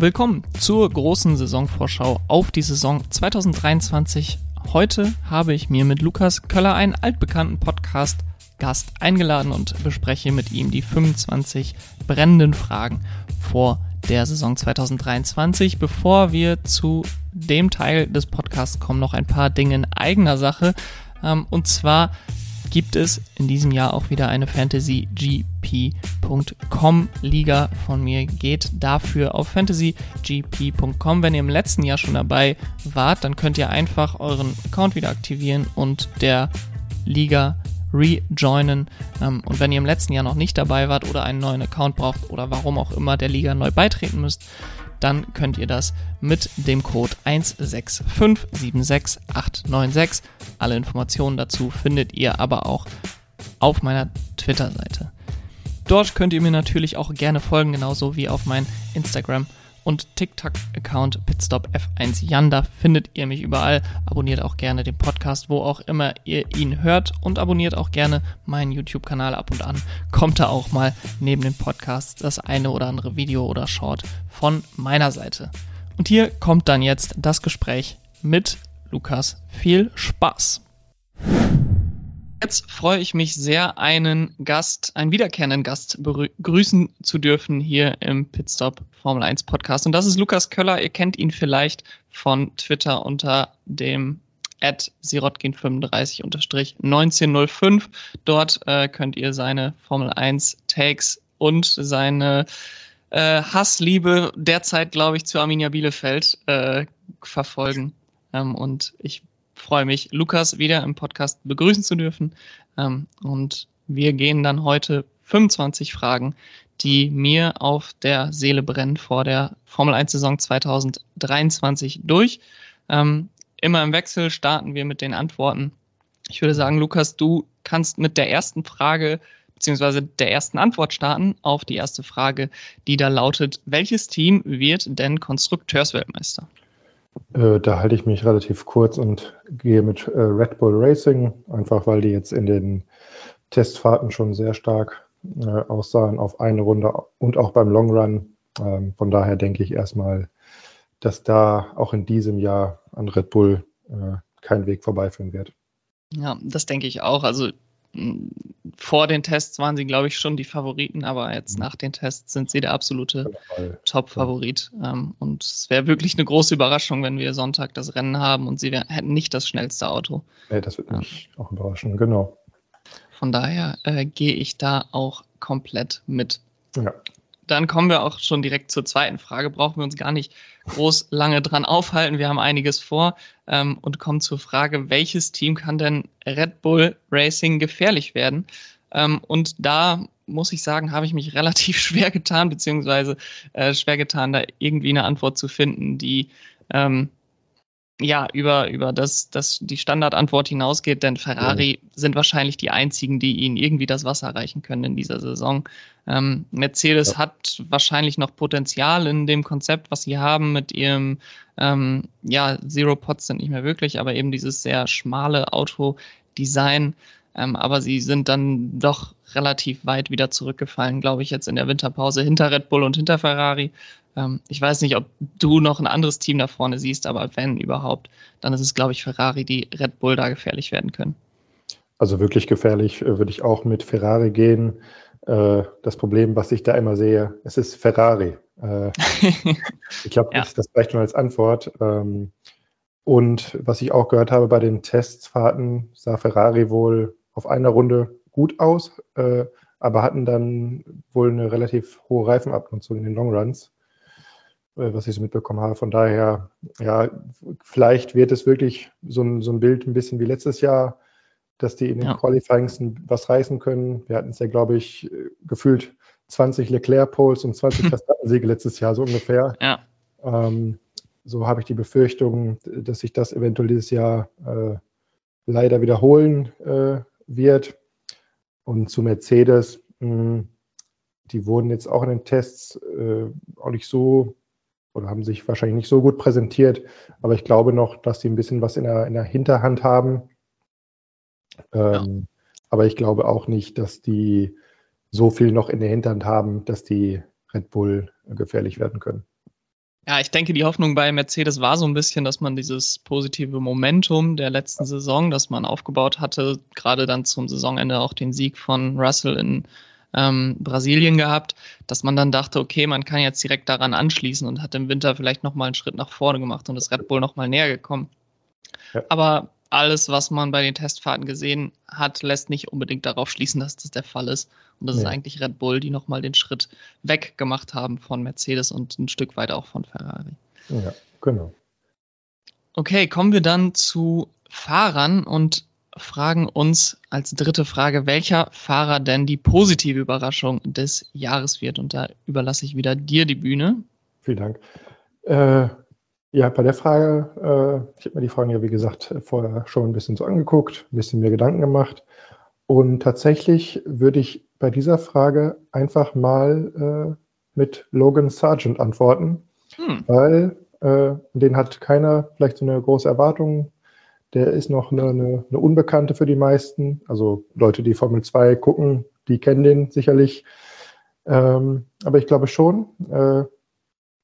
Willkommen zur großen Saisonvorschau auf die Saison 2023. Heute habe ich mir mit Lukas Köller einen altbekannten Podcast Gast eingeladen und bespreche mit ihm die 25 brennenden Fragen vor der Saison 2023. Bevor wir zu dem Teil des Podcasts kommen, noch ein paar Dinge in eigener Sache. Ähm, und zwar gibt es in diesem Jahr auch wieder eine fantasygp.com Liga von mir. Geht dafür auf fantasygp.com. Wenn ihr im letzten Jahr schon dabei wart, dann könnt ihr einfach euren Account wieder aktivieren und der Liga rejoinen. Ähm, und wenn ihr im letzten Jahr noch nicht dabei wart oder einen neuen Account braucht oder warum auch immer der Liga neu beitreten müsst, dann könnt ihr das mit dem Code 16576896. Alle Informationen dazu findet ihr aber auch auf meiner Twitter-Seite. Dort könnt ihr mir natürlich auch gerne folgen, genauso wie auf mein Instagram und TikTok-Account pitstopf1 Jan. Da findet ihr mich überall. Abonniert auch gerne den Podcast, wo auch immer ihr ihn hört und abonniert auch gerne meinen YouTube-Kanal ab und an. Kommt da auch mal neben den Podcasts das eine oder andere Video oder Short von meiner Seite. Und hier kommt dann jetzt das Gespräch mit Lukas. Viel Spaß! Jetzt freue ich mich sehr, einen Gast, einen wiederkehrenden Gast begrüßen zu dürfen hier im Pitstop Formel 1 Podcast. Und das ist Lukas Köller. Ihr kennt ihn vielleicht von Twitter unter dem at sirotkin35-1905. Dort äh, könnt ihr seine Formel 1 Takes und seine äh, Hassliebe derzeit, glaube ich, zu Arminia Bielefeld äh, verfolgen. Ähm, und ich freue mich, Lukas wieder im Podcast begrüßen zu dürfen. Ähm, und wir gehen dann heute 25 Fragen, die mir auf der Seele brennen vor der Formel 1 Saison 2023 durch. Ähm, immer im Wechsel starten wir mit den Antworten. Ich würde sagen, Lukas, du kannst mit der ersten Frage beziehungsweise der ersten Antwort starten auf die erste Frage, die da lautet, welches Team wird denn Konstrukteursweltmeister? Äh, da halte ich mich relativ kurz und gehe mit äh, Red Bull Racing, einfach weil die jetzt in den Testfahrten schon sehr stark äh, aussahen auf eine Runde und auch beim Long Run. Ähm, von daher denke ich erstmal, dass da auch in diesem Jahr an Red Bull äh, kein Weg vorbeiführen wird. Ja, das denke ich auch. Also vor den Tests waren sie, glaube ich, schon die Favoriten, aber jetzt mhm. nach den Tests sind sie der absolute Top-Favorit. Ähm, und es wäre wirklich eine große Überraschung, wenn wir Sonntag das Rennen haben und sie hätten nicht das schnellste Auto. Nee, das wird mich ja. auch überraschen, genau. Von daher äh, gehe ich da auch komplett mit. Ja dann kommen wir auch schon direkt zur zweiten Frage. Brauchen wir uns gar nicht groß lange dran aufhalten. Wir haben einiges vor ähm, und kommen zur Frage, welches Team kann denn Red Bull Racing gefährlich werden? Ähm, und da muss ich sagen, habe ich mich relativ schwer getan, beziehungsweise äh, schwer getan, da irgendwie eine Antwort zu finden, die ähm, ja, über, über das, das die Standardantwort hinausgeht, denn Ferrari ja. sind wahrscheinlich die einzigen, die ihnen irgendwie das Wasser reichen können in dieser Saison. Ähm, Mercedes ja. hat wahrscheinlich noch Potenzial in dem Konzept, was sie haben mit ihrem, ähm, ja, Zero Pods sind nicht mehr wirklich, aber eben dieses sehr schmale Autodesign. Ähm, aber sie sind dann doch relativ weit wieder zurückgefallen, glaube ich, jetzt in der Winterpause hinter Red Bull und hinter Ferrari. Ähm, ich weiß nicht, ob du noch ein anderes Team da vorne siehst, aber wenn überhaupt, dann ist es, glaube ich, Ferrari, die Red Bull da gefährlich werden können. Also wirklich gefährlich äh, würde ich auch mit Ferrari gehen. Äh, das Problem, was ich da immer sehe, es ist Ferrari. Äh, ich glaube, ja. das reicht schon als Antwort. Ähm, und was ich auch gehört habe bei den Testfahrten, sah Ferrari wohl auf einer Runde gut aus, aber hatten dann wohl eine relativ hohe Reifenabnutzung in den Longruns. Äh, was ich so mitbekommen habe. Von daher, ja, vielleicht wird es wirklich so ein, so ein Bild ein bisschen wie letztes Jahr, dass die in den ja. Qualifyings was reißen können. Wir hatten es ja, glaube ich, gefühlt 20 Leclerc-Poles und 20 Verstappen-Siege letztes Jahr, so ungefähr. Ja. Ähm, so habe ich die Befürchtung, dass sich das eventuell dieses Jahr äh, leider wiederholen äh, wird. Und zu Mercedes, mh, hm, die wurden jetzt auch in den Tests äh, auch nicht so oder haben sich wahrscheinlich nicht so gut präsentiert. Aber ich glaube noch, dass sie ein bisschen was in der, in der Hinterhand haben. Ähm, ja. Aber ich glaube auch nicht, dass die so viel noch in der Hinterhand haben, dass die Red Bull gefährlich werden können. Ja, ich denke, die Hoffnung bei Mercedes war so ein bisschen, dass man dieses positive Momentum der letzten Saison, das man aufgebaut hatte, gerade dann zum Saisonende auch den Sieg von Russell in ähm, Brasilien gehabt, dass man dann dachte, okay, man kann jetzt direkt daran anschließen und hat im Winter vielleicht nochmal einen Schritt nach vorne gemacht und ist Red Bull nochmal näher gekommen. Ja. Aber alles, was man bei den Testfahrten gesehen hat, lässt nicht unbedingt darauf schließen, dass das der Fall ist. Und das nee. ist eigentlich Red Bull, die nochmal den Schritt weg gemacht haben von Mercedes und ein Stück weit auch von Ferrari. Ja, genau. Okay, kommen wir dann zu Fahrern und fragen uns als dritte Frage, welcher Fahrer denn die positive Überraschung des Jahres wird. Und da überlasse ich wieder dir die Bühne. Vielen Dank. Äh, ja, bei der Frage, äh, ich habe mir die Fragen ja, wie gesagt, vorher schon ein bisschen so angeguckt, ein bisschen mir Gedanken gemacht. Und tatsächlich würde ich bei dieser Frage einfach mal äh, mit Logan Sargent antworten, hm. weil äh, den hat keiner vielleicht so eine große Erwartung. Der ist noch eine, eine, eine, Unbekannte für die meisten. Also Leute, die Formel 2 gucken, die kennen den sicherlich. Ähm, aber ich glaube schon, äh,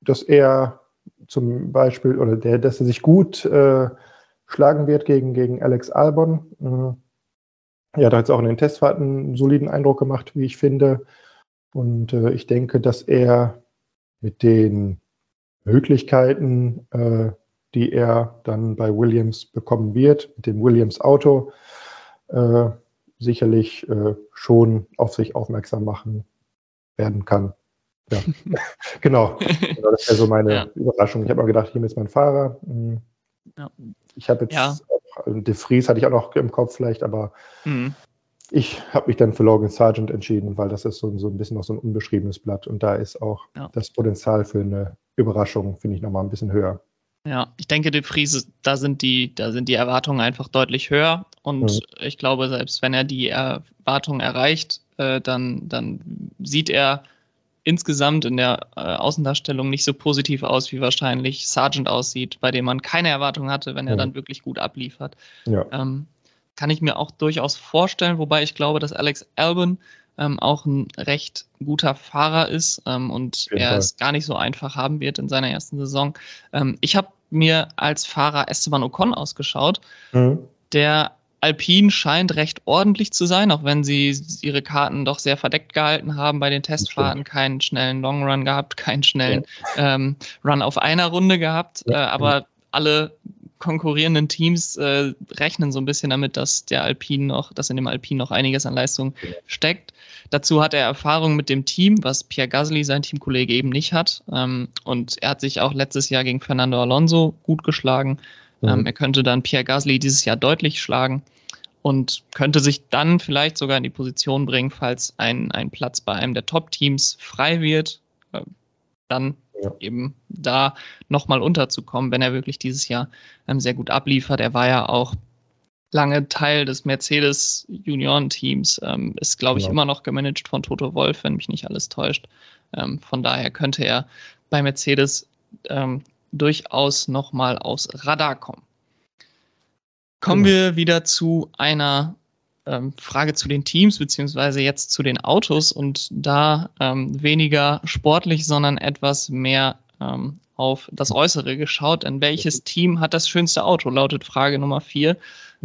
dass er zum Beispiel, oder der, dass er sich gut äh, schlagen wird gegen, gegen Alex Albon. Äh, ja, da hat es auch in den Testfahrten einen soliden Eindruck gemacht, wie ich finde. Und äh, ich denke, dass er mit den Möglichkeiten, äh, die er dann bei Williams bekommen wird, mit dem Williams-Auto, äh, sicherlich äh, schon auf sich aufmerksam machen werden kann. Ja, genau. genau. Das wäre so meine ja. Überraschung. Ich habe mal gedacht, hier ist mein Fahrer. Hm. Ja. Ich habe jetzt ja. auch, also De Vries hatte ich auch noch im Kopf vielleicht, aber mhm. ich habe mich dann für Logan Sargent entschieden, weil das ist so, so ein bisschen noch so ein unbeschriebenes Blatt und da ist auch das Potenzial für eine Überraschung, finde ich, nochmal ein bisschen höher. Ja, ich denke, De Vries, da sind die, da sind die Erwartungen einfach deutlich höher und mhm. ich glaube, selbst wenn er die Erwartungen erreicht, äh, dann, dann sieht er insgesamt in der äh, Außendarstellung nicht so positiv aus, wie wahrscheinlich Sargent aussieht, bei dem man keine Erwartung hatte, wenn er ja. dann wirklich gut abliefert. Ja. Ähm, kann ich mir auch durchaus vorstellen, wobei ich glaube, dass Alex Albon ähm, auch ein recht guter Fahrer ist ähm, und er es gar nicht so einfach haben wird in seiner ersten Saison. Ähm, ich habe mir als Fahrer Esteban Ocon ausgeschaut, mhm. der Alpine scheint recht ordentlich zu sein, auch wenn sie ihre Karten doch sehr verdeckt gehalten haben bei den Testfahrten, keinen schnellen Long Run gehabt, keinen schnellen ja. ähm, Run auf einer Runde gehabt, ja. äh, aber alle konkurrierenden Teams äh, rechnen so ein bisschen damit, dass der Alpine noch, dass in dem Alpine noch einiges an Leistung steckt. Dazu hat er Erfahrung mit dem Team, was Pierre Gasly, sein Teamkollege, eben nicht hat. Ähm, und er hat sich auch letztes Jahr gegen Fernando Alonso gut geschlagen. Mhm. Ähm, er könnte dann Pierre Gasly dieses Jahr deutlich schlagen und könnte sich dann vielleicht sogar in die Position bringen, falls ein, ein Platz bei einem der Top-Teams frei wird, äh, dann ja. eben da nochmal unterzukommen, wenn er wirklich dieses Jahr ähm, sehr gut abliefert. Er war ja auch lange Teil des Mercedes Junioren-Teams, ähm, ist, glaube ich, ja. immer noch gemanagt von Toto Wolf, wenn mich nicht alles täuscht. Ähm, von daher könnte er bei Mercedes ähm, durchaus nochmal aus Radar kommen. Kommen genau. wir wieder zu einer ähm, Frage zu den Teams, beziehungsweise jetzt zu den Autos und da ähm, weniger sportlich, sondern etwas mehr ähm, auf das Äußere geschaut. Denn welches Team hat das schönste Auto? Lautet Frage Nummer vier.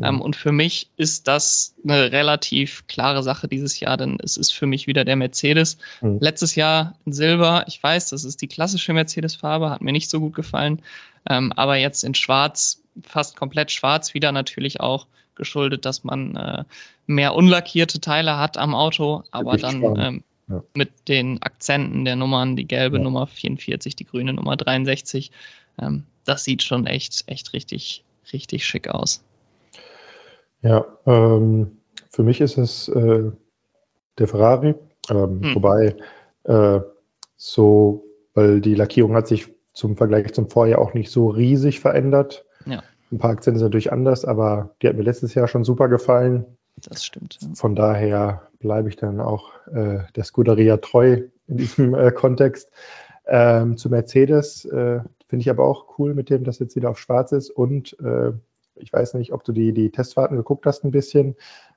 Ähm, und für mich ist das eine relativ klare Sache dieses Jahr, denn es ist für mich wieder der Mercedes. Mhm. Letztes Jahr in Silber. Ich weiß, das ist die klassische Mercedes-Farbe, hat mir nicht so gut gefallen. Ähm, aber jetzt in Schwarz fast komplett schwarz, wieder natürlich auch geschuldet, dass man äh, mehr unlackierte Teile hat am Auto, aber dann ähm, ja. mit den Akzenten der Nummern, die gelbe ja. Nummer 44, die grüne Nummer 63, ähm, das sieht schon echt, echt richtig, richtig schick aus. Ja, ähm, für mich ist es äh, der Ferrari, ähm, hm. wobei äh, so, weil die Lackierung hat sich zum Vergleich zum Vorjahr auch nicht so riesig verändert. Ja. Ein paar Akzente sind natürlich anders, aber die hat mir letztes Jahr schon super gefallen. Das stimmt. Ja. Von daher bleibe ich dann auch äh, der Scuderia treu in diesem äh, Kontext. Ähm, zu Mercedes äh, finde ich aber auch cool mit dem, dass jetzt wieder auf schwarz ist. Und äh, ich weiß nicht, ob du die, die Testfahrten geguckt hast ein bisschen.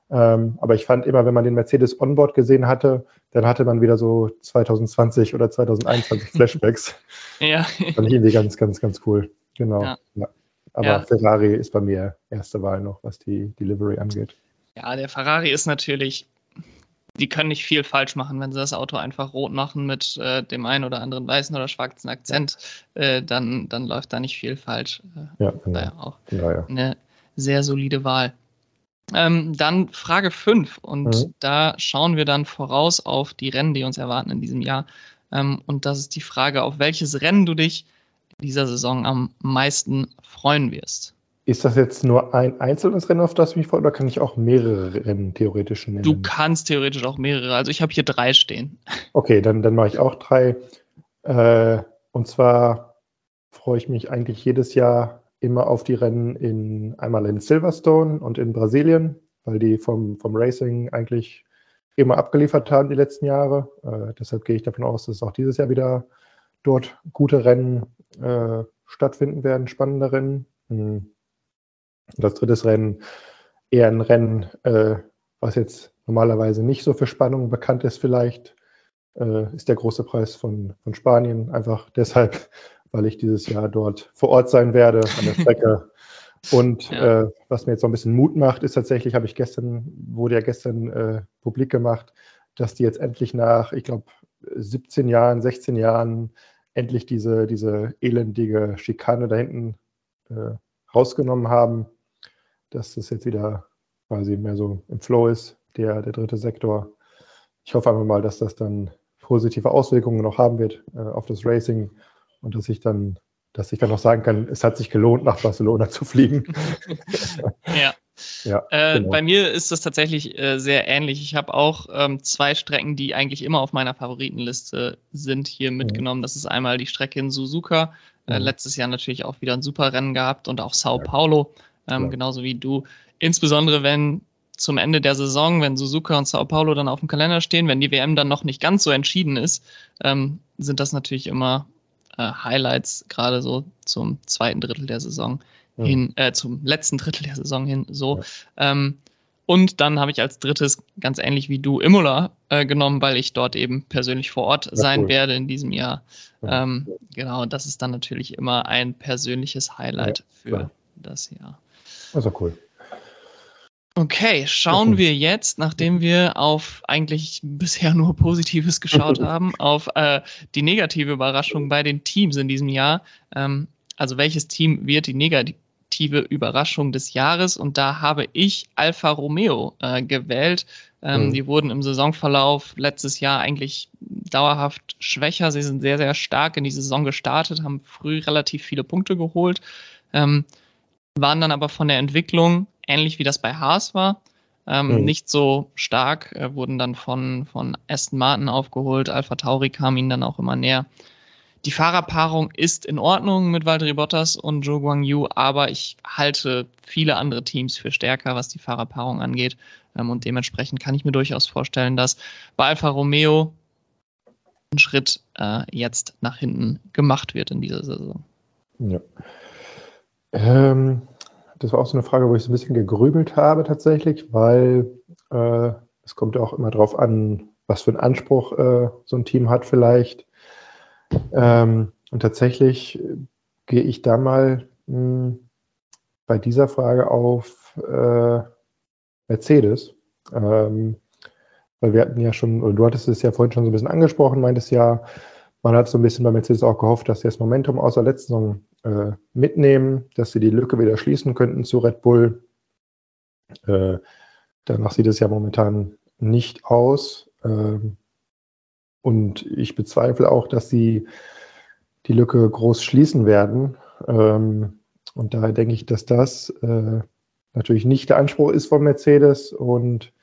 Ähm, aber ich fand immer, wenn man den Mercedes Onboard gesehen hatte, dann hatte man wieder so 2020 oder 2021 Flashbacks. ja. Fand ich irgendwie ganz, ganz, ganz cool. Genau. Ja. Ja. Aber ja. Ferrari ist bei mir erste Wahl noch, was die Delivery angeht. Ja, der Ferrari ist natürlich, die können nicht viel falsch machen, wenn sie das Auto einfach rot machen mit äh, dem einen oder anderen weißen oder schwarzen Akzent, äh, dann, dann läuft da nicht viel falsch. Äh, ja, genau. Daher auch ja, ja. eine sehr solide Wahl. Ähm, dann Frage 5 und mhm. da schauen wir dann voraus auf die Rennen, die uns erwarten in diesem Jahr. Ähm, und das ist die Frage, auf welches Rennen du dich in dieser Saison am meisten freuen wirst. Ist das jetzt nur ein einzelnes Rennen, auf das ich mich freue, oder kann ich auch mehrere Rennen theoretisch nennen? Du kannst theoretisch auch mehrere. Also ich habe hier drei stehen. Okay, dann, dann mache ich auch drei. Äh, und zwar freue ich mich eigentlich jedes Jahr immer auf die Rennen in einmal in Silverstone und in Brasilien, weil die vom, vom Racing eigentlich immer abgeliefert haben die letzten Jahre. Äh, deshalb gehe ich davon aus, dass auch dieses Jahr wieder dort gute Rennen äh, stattfinden werden, spannende Rennen. Mhm. Das dritte Rennen eher ein Rennen, äh, was jetzt normalerweise nicht so für Spannung bekannt ist vielleicht, äh, ist der große Preis von, von Spanien. Einfach deshalb, weil ich dieses Jahr dort vor Ort sein werde an der Strecke. Und ja. äh, was mir jetzt so ein bisschen Mut macht, ist tatsächlich, habe ich gestern, wurde ja gestern äh, publik gemacht, dass die jetzt endlich nach, ich glaube, 17 Jahren, 16 Jahren endlich diese, diese elendige Schikane da hinten äh, rausgenommen haben, dass das jetzt wieder quasi mehr so im Flow ist, der, der dritte Sektor. Ich hoffe einfach mal, dass das dann positive Auswirkungen noch haben wird äh, auf das Racing und dass ich dann, dass ich dann noch sagen kann, es hat sich gelohnt, nach Barcelona zu fliegen. ja. Ja, äh, genau. Bei mir ist das tatsächlich äh, sehr ähnlich. Ich habe auch ähm, zwei Strecken, die eigentlich immer auf meiner Favoritenliste sind, hier mhm. mitgenommen. Das ist einmal die Strecke in Suzuka. Äh, mhm. Letztes Jahr natürlich auch wieder ein super Rennen gehabt und auch Sao Paulo, ähm, genauso wie du. Insbesondere wenn zum Ende der Saison, wenn Suzuka und Sao Paulo dann auf dem Kalender stehen, wenn die WM dann noch nicht ganz so entschieden ist, ähm, sind das natürlich immer äh, Highlights, gerade so zum zweiten Drittel der Saison hin, äh, zum letzten Drittel der Saison hin, so. Ja. Ähm, und dann habe ich als drittes, ganz ähnlich wie du, Imola äh, genommen, weil ich dort eben persönlich vor Ort ja, sein cool. werde in diesem Jahr. Ja. Ähm, genau, das ist dann natürlich immer ein persönliches Highlight für das Jahr. Also cool. Okay, schauen wir jetzt, nachdem wir auf eigentlich bisher nur Positives geschaut haben, auf äh, die negative Überraschung bei den Teams in diesem Jahr. Ähm, also welches Team wird die negative Überraschung des Jahres? Und da habe ich Alfa Romeo äh, gewählt. Ähm, mhm. Die wurden im Saisonverlauf letztes Jahr eigentlich dauerhaft schwächer. Sie sind sehr, sehr stark in die Saison gestartet, haben früh relativ viele Punkte geholt, ähm, waren dann aber von der Entwicklung ähnlich wie das bei Haas war. Ähm, mhm. Nicht so stark, äh, wurden dann von, von Aston Martin aufgeholt. Alpha Tauri kam ihnen dann auch immer näher. Die Fahrerpaarung ist in Ordnung mit Valtteri Bottas und Zhou Guangyu, aber ich halte viele andere Teams für stärker, was die Fahrerpaarung angeht. Ähm, und dementsprechend kann ich mir durchaus vorstellen, dass bei Alfa Romeo ein Schritt äh, jetzt nach hinten gemacht wird in dieser Saison. Ja. Ähm, das war auch so eine Frage, wo ich so ein bisschen gegrübelt habe tatsächlich, weil äh, es kommt ja auch immer darauf an, was für einen Anspruch äh, so ein Team hat vielleicht. Ähm, und tatsächlich gehe ich da mal mh, hm, bei dieser Frage auf äh, Mercedes. Ähm, weil wir hatten ja schon, du hattest es ja vorhin schon so ein bisschen angesprochen, meintest ja, man hat so ein bisschen bei Mercedes auch gehofft, dass sie das Momentum aus der letzten Saison äh, mitnehmen, dass sie die Lücke wieder schließen könnten zu Red Bull. Äh, danach sieht es ja momentan nicht aus. Ähm, und ich bezweifle auch, dass sie die Lücke groß schließen werden. Ähm, und daher denke ich, dass das äh, natürlich nicht der Anspruch ist von Mercedes und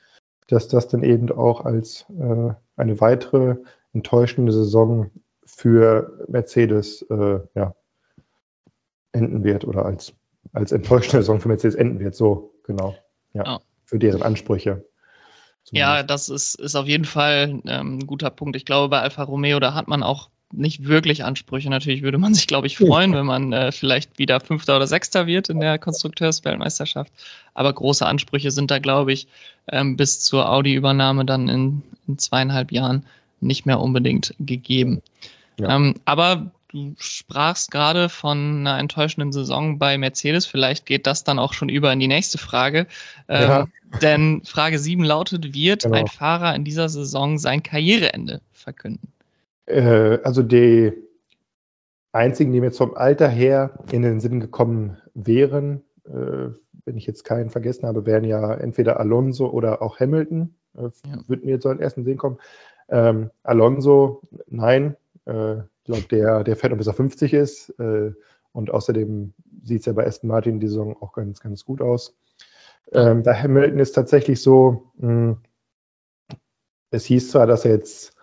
dass das dann eben auch als äh, eine weitere enttäuschende Saison für Mercedes äh, ja, enden wird oder als, als enttäuschende Saison für Mercedes enden wird. So, genau. Ja, oh. Für deren Ansprüche. Ja, das ist, ist auf jeden Fall ähm, ein guter Punkt. Ich glaube, bei Alfa Romeo, da hat man auch nicht wirklich Ansprüche. Natürlich würde man sich, glaube ich, freuen, wenn man äh, vielleicht wieder Fünfter oder Sechster wird in der Konstrukteursweltmeisterschaft. Aber große Ansprüche sind da, glaube ich, ähm, bis zur Audi-Übernahme dann in, in, zweieinhalb Jahren nicht mehr unbedingt gegeben. Ja. Ähm, aber du sprachst gerade von einer enttäuschenden Saison bei Mercedes. Vielleicht geht das dann auch schon über in die nächste Frage. Ähm, ja. Denn Frage 7 lautet, wird genau. ein Fahrer in dieser Saison sein Karriereende verkünden? Äh, also die einzigen, die mir vom Alter her in den Sinn gekommen wären, äh, wenn ich jetzt keinen vergessen habe, wären ja entweder Alonso oder auch Hamilton. Äh, ja. Würde mir jetzt so in ersten Sinn kommen. Ähm, Alonso, nein. Äh, ich glaube, der, der fährt noch bis er 50 ist. Äh, und außerdem sieht es ja bei Aston Martin die Saison auch ganz, ganz gut aus. Ähm, bei Hamilton ist tatsächlich so, hm, es hieß zwar, dass er jetzt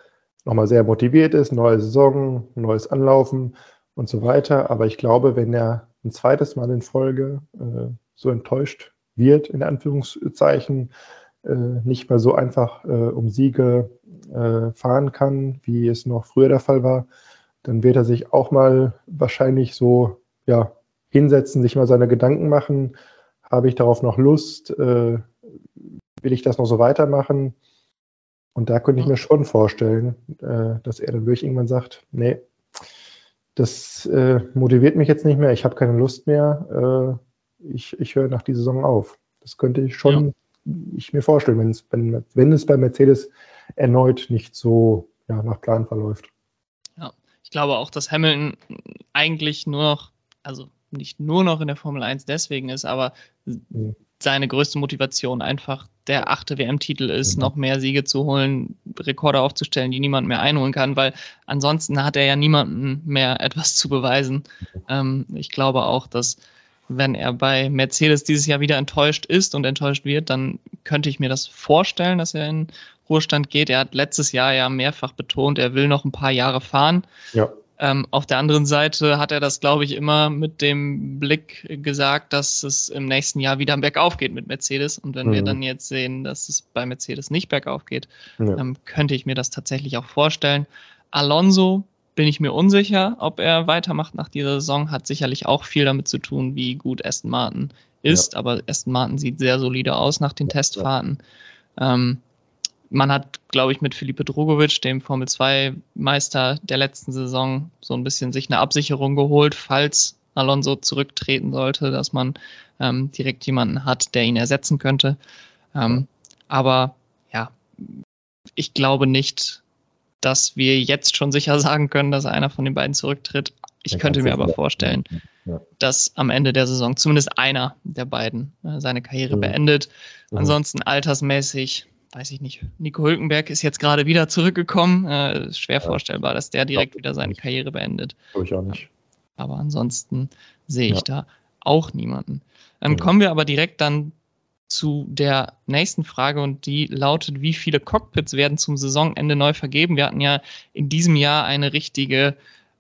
nochmal sehr motiviert ist, neue Saison, neues Anlaufen und so weiter. Aber ich glaube, wenn er ein zweites Mal in Folge äh, so enttäuscht wird, in Anführungszeichen, äh, nicht mehr so einfach um Siege fahren kann, wie es noch früher der Fall war, dann wird er sich auch mal wahrscheinlich so ja, hinsetzen, sich mal seine Gedanken machen. Habe ich darauf noch Lust? Äh, will ich das noch so weitermachen? Und da könnte ich mir schon vorstellen, äh, dass er dann wirklich irgendwann sagt, nee, das äh, motiviert mich jetzt nicht mehr, ich habe keine Lust mehr, äh, ich, ich höre nach dieser Saison auf. Das könnte ich schon ja. ich mir vorstellen, wenn es, wenn, wenn es bei Mercedes erneut nicht so ja, nach Plan verläuft. Ich glaube auch, dass Hamilton eigentlich nur noch, also nicht nur noch in der Formel 1 deswegen ist, aber mhm seine größte Motivation einfach der achte WM-Titel ist, mhm. noch mehr Siege zu holen, Rekorde aufzustellen, die niemand mehr einholen kann, weil ansonsten hat er ja niemanden mehr etwas zu beweisen. Ähm, ich glaube auch, dass wenn er bei Mercedes dieses Jahr wieder enttäuscht ist und enttäuscht wird, dann könnte ich mir das vorstellen, dass er in Ruhestand geht. Er hat letztes Jahr ja mehrfach betont, er will noch ein paar Jahre fahren. Ja. Ähm, auf der anderen Seite hat er das, glaube ich, immer mit dem Blick gesagt, dass es im nächsten Jahr wieder bergauf geht mit Mercedes. Und wenn mhm. wir dann jetzt sehen, dass es bei Mercedes nicht bergauf geht, ja. ähm, könnte ich mir das tatsächlich auch vorstellen. Alonso bin ich mir unsicher, ob er weitermacht nach dieser Saison. Hat sicherlich auch viel damit zu tun, wie gut Aston Martin ist. Ja. Aber Aston Martin sieht sehr solide aus nach den Testfahrten. Ähm, man hat, glaube ich, mit Felipe Drogovic, dem Formel 2-Meister der letzten Saison, so ein bisschen sich eine Absicherung geholt, falls Alonso zurücktreten sollte, dass man ähm, direkt jemanden hat, der ihn ersetzen könnte. Ähm, aber ja, ich glaube nicht, dass wir jetzt schon sicher sagen können, dass einer von den beiden zurücktritt. Ich ja, könnte mir aber vorstellen, ja. dass am Ende der Saison zumindest einer der beiden äh, seine Karriere ja. beendet. Ansonsten altersmäßig weiß ich nicht, Nico Hülkenberg ist jetzt gerade wieder zurückgekommen. Äh, schwer ja. vorstellbar, dass der direkt wieder seine Karriere beendet. Glaube ich auch nicht. Aber ansonsten sehe ich da auch niemanden. Dann ja. kommen wir aber direkt dann zu der nächsten Frage und die lautet, wie viele Cockpits werden zum Saisonende neu vergeben? Wir hatten ja in diesem Jahr eine richtige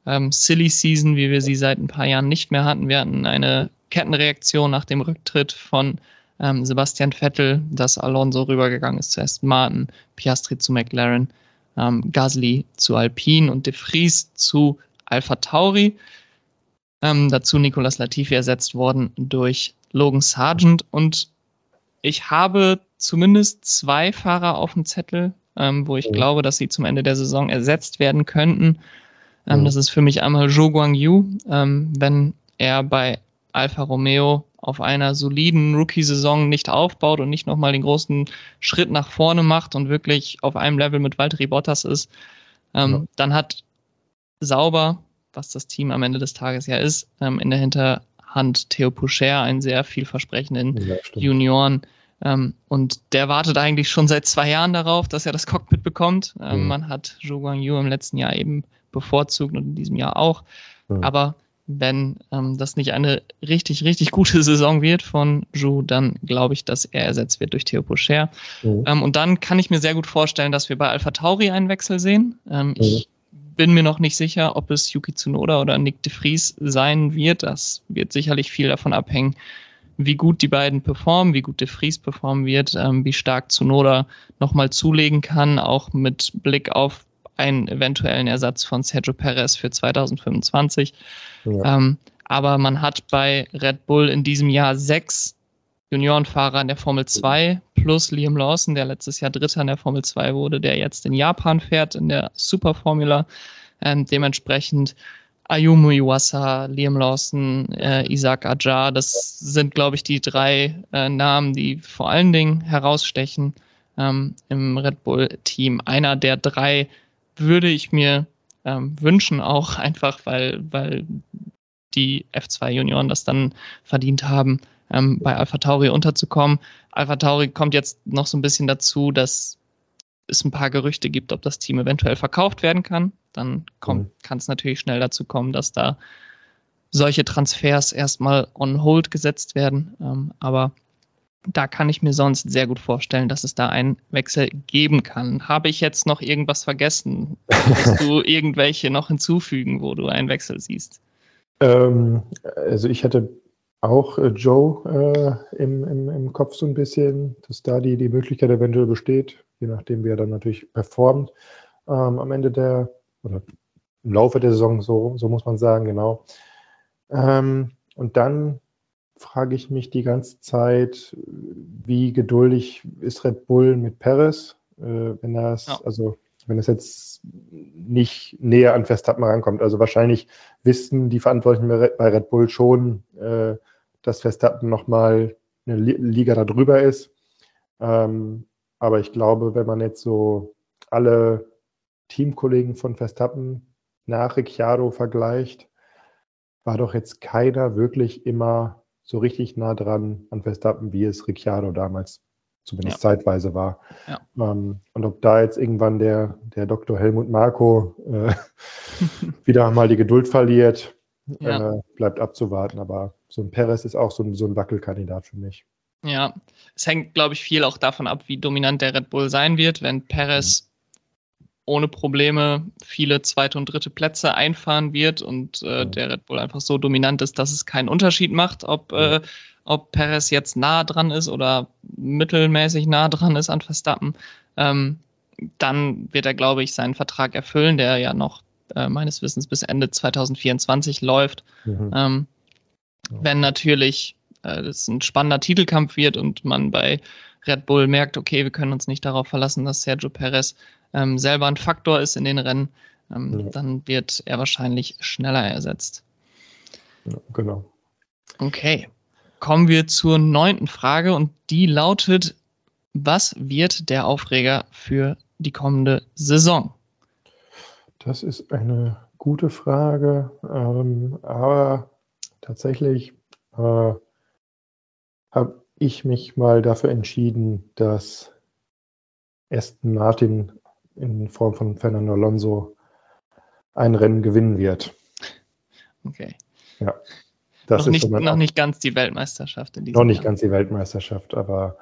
ähm, Silly Season, wie wir sie seit ein paar Jahren nicht mehr hatten. Wir hatten eine Kettenreaktion nach dem Rücktritt von ähm, Sebastian Vettel, dass Alonso rübergegangen ist zu Aston Martin, Piastri zu McLaren, ähm, Gasly zu Alpine und De Vries zu Alpha Tauri. Ähm, dazu Nicolas Latifi ersetzt worden durch Logan Sargent und ich habe zumindest zwei Fahrer auf dem Zettel, ähm, wo ich oh. glaube, dass sie zum Ende der Saison ersetzt werden könnten. Ähm, oh. Das ist für mich einmal Zhou Guang Yu, ähm, wenn er bei Alfa Romeo auf einer soliden Rookie-Saison nicht aufbaut und nicht nochmal den großen Schritt nach vorne macht und wirklich auf einem Level mit Valtteri Bottas ist, ähm, ja. dann hat Sauber, was das Team am Ende des Tages ja ist, ähm, in der Hinterhand Theo Poucher, einen sehr vielversprechenden ja, Junioren. Ähm, und der wartet eigentlich schon seit zwei Jahren darauf, dass er das Cockpit bekommt. Ähm, mhm. Man hat Zhou Guang Yu im letzten Jahr eben bevorzugt und in diesem Jahr auch. Mhm. Aber wenn ähm, das nicht eine richtig, richtig gute Saison wird von Zhu, dann glaube ich, dass er ersetzt wird durch Theo Pocher. Mhm. Und dann kann ich mir sehr gut vorstellen, dass wir bei Alpha Tauri einen Wechsel sehen. Ähm. Ich bin mir noch nicht sicher, ob es Yuki Tsunoda oder Nick de Vries sein wird. Das wird sicherlich viel davon abhängen, wie gut die beiden performen, wie gut de Vries performen wird, ähm, wie stark Tsunoda nochmal zulegen kann, auch mit Blick auf einen eventuellen Ersatz von Sergio Perez für 2025. Ja. Ähm, aber man hat bei Red Bull in diesem Jahr sechs Juniorenfahrer in der Formel 2 plus Liam Lawson, der letztes Jahr Dritter in der Formel 2 wurde, der jetzt in Japan fährt in der Superformula. Ähm, dementsprechend Ayumu Iwasa, Liam Lawson, äh, Isaac Ajar, das sind, glaube ich, die drei äh, Namen, die vor allen Dingen herausstechen ähm, im Red Bull-Team. Einer der drei würde ich mir ähm, wünschen, auch einfach, weil, weil die F2 Junioren das dann verdient haben, ähm, bei Alpha Tauri unterzukommen. Alpha Tauri kommt jetzt noch so ein bisschen dazu, dass es ein paar Gerüchte gibt, ob das Team eventuell verkauft werden kann. Dann mhm. kann es natürlich schnell dazu kommen, dass da solche Transfers erstmal on hold gesetzt werden. Ähm, aber da kann ich mir sonst sehr gut vorstellen, dass es da einen Wechsel geben kann. Habe ich jetzt noch irgendwas vergessen? Willst du irgendwelche noch hinzufügen, wo du einen Wechsel siehst? Ähm, also ich hätte auch äh, Joe äh, im, im, im Kopf so ein bisschen, dass da die, die Möglichkeit eventuell besteht, je nachdem, wie er dann natürlich performt ähm, am Ende der oder im Laufe der Saison, so, so muss man sagen, genau. Ähm, und dann frage ich mich die ganze Zeit, wie geduldig ist Red Bull mit Perez, äh, wenn das, ja. also wenn es jetzt nicht näher an Verstappen rankommt. Also wahrscheinlich wissen die Verantwortlichen bei Red Bull schon, äh, dass Verstappen nochmal eine Liga darüber ist. Ähm, aber ich glaube, wenn man jetzt so alle Teamkollegen von Verstappen nach Ricciardo vergleicht, war doch jetzt keiner wirklich immer so richtig nah dran an Verstappen, wie es Ricciardo damals zumindest ja. zeitweise war. Ja. Ähm, und ob da jetzt irgendwann der, der Dr. Helmut Marko äh, wieder mal die Geduld verliert, ja. äh, bleibt abzuwarten. Aber so ein Perez ist auch so ein, so ein Wackelkandidat für mich. Ja, es hängt, glaube ich, viel auch davon ab, wie dominant der Red Bull sein wird. Wenn Perez mhm. ohne Probleme viele zweite und dritte Plätze einfahren wird und äh, mhm. der Red Bull einfach so dominant ist, dass es keinen Unterschied macht, ob mhm. äh, ob Perez jetzt nah dran ist oder mittelmäßig nah dran ist an Verstappen, ähm, dann wird er, glaube ich, seinen Vertrag erfüllen, der ja noch äh, meines Wissens bis Ende 2024 läuft. Mhm. Ähm, wenn natürlich äh, das ein spannender Titelkampf wird und man bei Red Bull merkt, okay, wir können uns nicht darauf verlassen, dass Sergio Perez ähm, selber ein Faktor ist in den Rennen, ähm, ja. dann wird er wahrscheinlich schneller ersetzt. Ja, genau. Okay kommen wir zur neunten Frage und die lautet, was wird der Aufreger für die kommende Saison? Das ist eine gute Frage, ähm, aber tatsächlich äh, habe ich mich mal dafür entschieden, dass Aston Martin in Form von Fernando Alonso ein Rennen gewinnen wird. Okay. Ja. Das noch, nicht, noch nicht ganz die Weltmeisterschaft in diesem Noch nicht Jahr. ganz die Weltmeisterschaft, aber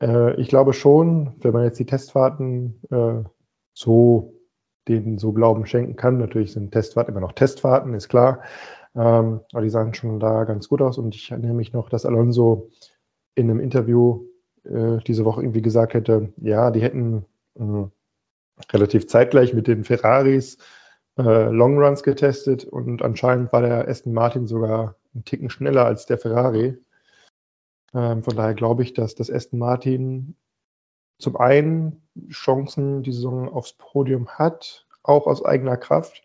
äh, ich glaube schon, wenn man jetzt die Testfahrten äh, so denen so Glauben schenken kann, natürlich sind Testfahrten immer noch Testfahrten, ist klar, ähm, aber die sahen schon da ganz gut aus. Und ich erinnere mich noch, dass Alonso in einem Interview äh, diese Woche irgendwie gesagt hätte, ja, die hätten äh, relativ zeitgleich mit den Ferraris äh, Longruns getestet. Und anscheinend war der Aston Martin sogar einen Ticken schneller als der Ferrari. Ähm, von daher glaube ich, dass das Aston Martin zum einen Chancen die Saison aufs Podium hat, auch aus eigener Kraft,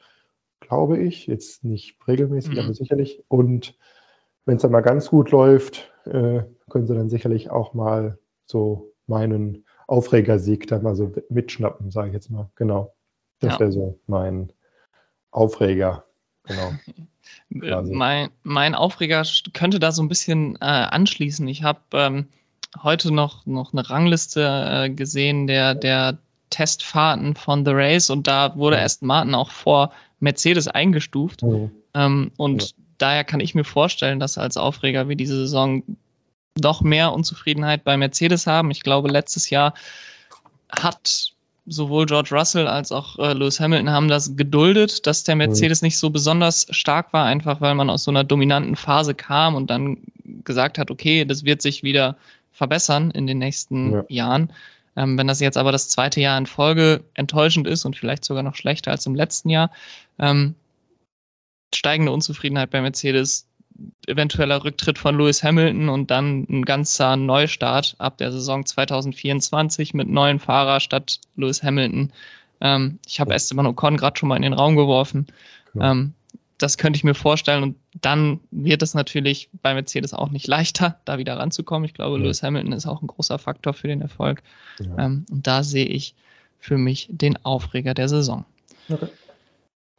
glaube ich. Jetzt nicht regelmäßig, mhm. aber sicherlich. Und wenn es dann mal ganz gut läuft, äh, können sie dann sicherlich auch mal so meinen Aufregersieg da mal so mitschnappen, sage ich jetzt mal. Genau. Das ja. wäre so mein Aufreger, genau. Mein, mein Aufreger könnte da so ein bisschen äh, anschließen. Ich habe ähm, heute noch, noch eine Rangliste äh, gesehen der, der Testfahrten von The Race und da wurde ja. Aston Martin auch vor Mercedes eingestuft. Mhm. Ähm, und ja. daher kann ich mir vorstellen, dass als Aufreger wir diese Saison doch mehr Unzufriedenheit bei Mercedes haben. Ich glaube, letztes Jahr hat sowohl George Russell als auch äh, Lewis Hamilton haben das geduldet, dass der Mercedes mhm. nicht so besonders stark war, einfach weil man aus so einer dominanten Phase kam und dann gesagt hat, okay, das wird sich wieder verbessern in den nächsten ja. Jahren. Ähm, wenn das jetzt aber das zweite Jahr in Folge enttäuschend ist und vielleicht sogar noch schlechter als im letzten Jahr, ähm, steigende Unzufriedenheit bei Mercedes, eventueller Rücktritt von Lewis Hamilton und dann ein ganzer Neustart ab der Saison 2024 mit neuen Fahrer statt Lewis Hamilton. Ähm, ich habe Esteban Ocon gerade schon mal in den Raum geworfen. Ja. Ähm, das könnte ich mir vorstellen und dann wird es natürlich bei Mercedes auch nicht leichter, da wieder ranzukommen. Ich glaube, ja. Lewis Hamilton ist auch ein großer Faktor für den Erfolg. Ja. Ähm, und da sehe ich für mich den Aufreger der Saison. Okay.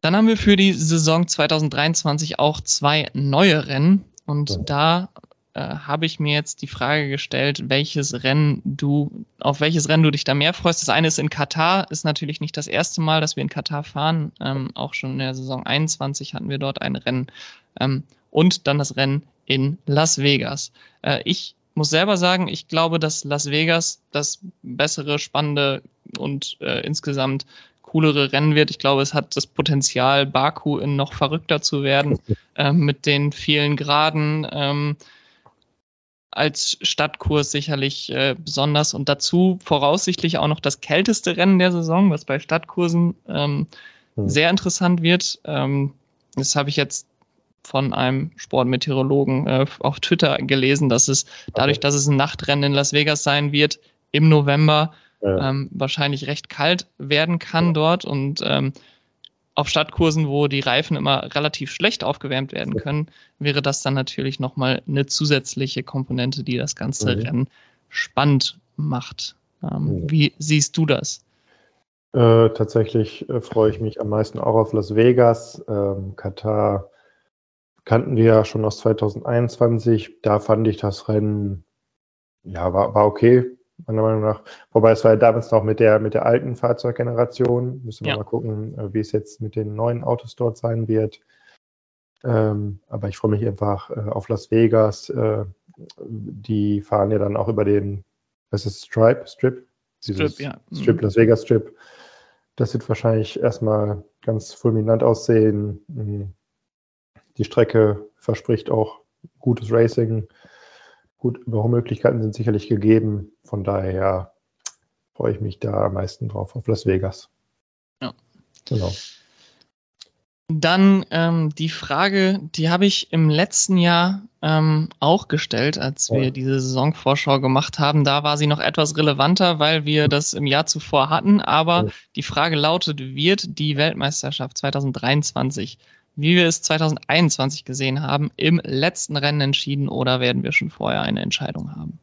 Dann haben wir für die Saison 2023 auch zwei neue Rennen. Und ja. da äh, habe ich mir jetzt die Frage gestellt, welches Rennen du, auf welches Rennen du dich da mehr freust. Das eine ist in Katar, ist natürlich nicht das erste Mal, dass wir in Katar fahren. Ähm, auch schon in der Saison 21 hatten wir dort ein Rennen. Ähm, und dann das Rennen in Las Vegas. Äh, ich muss selber sagen, ich glaube, dass Las Vegas das bessere, spannende und äh, insgesamt coolere Rennen wird. Ich glaube, es hat das Potenzial, Baku in noch verrückter zu werden, äh, mit den vielen Graden. Ähm, als Stadtkurs sicherlich äh, besonders und dazu voraussichtlich auch noch das kälteste Rennen der Saison, was bei Stadtkursen ähm, mhm. sehr interessant wird. Ähm, das habe ich jetzt von einem Sportmeteorologen äh, auf Twitter gelesen, dass es dadurch, dass es ein Nachtrennen in Las Vegas sein wird, im November ja. ähm, wahrscheinlich recht kalt werden kann ja. dort und ähm, auf Stadtkursen, wo die Reifen immer relativ schlecht aufgewärmt werden können, wäre das dann natürlich nochmal eine zusätzliche Komponente, die das ganze mhm. Rennen spannend macht. Ähm, mhm. Wie siehst du das? Äh, tatsächlich äh, freue ich mich am meisten auch auf Las Vegas. Ähm, Katar kannten wir ja schon aus 2021. Da fand ich das Rennen, ja, war, war okay meiner Meinung nach. Wobei es war ja damals noch mit der, mit der alten Fahrzeuggeneration. Müssen wir ja. mal gucken, äh, wie es jetzt mit den neuen Autos dort sein wird. Ähm, aber ich freue mich einfach äh, auf Las Vegas. Äh, die fahren ja dann auch über den, was ist Stripe? Strip? Dieses Strip, ja. Strip, mhm. Las Vegas Strip. Das wird wahrscheinlich erstmal ganz fulminant aussehen. Mhm. Die Strecke verspricht auch gutes Racing. Gut, Überholmöglichkeiten sind sicherlich gegeben. Von daher freue ich mich da am meisten drauf auf Las Vegas. Ja. Genau. Dann ähm, die Frage, die habe ich im letzten Jahr ähm, auch gestellt, als wir ja. diese Saisonvorschau gemacht haben. Da war sie noch etwas relevanter, weil wir das im Jahr zuvor hatten. Aber ja. die Frage lautet, wird die Weltmeisterschaft 2023 wie wir es 2021 gesehen haben, im letzten Rennen entschieden oder werden wir schon vorher eine Entscheidung haben?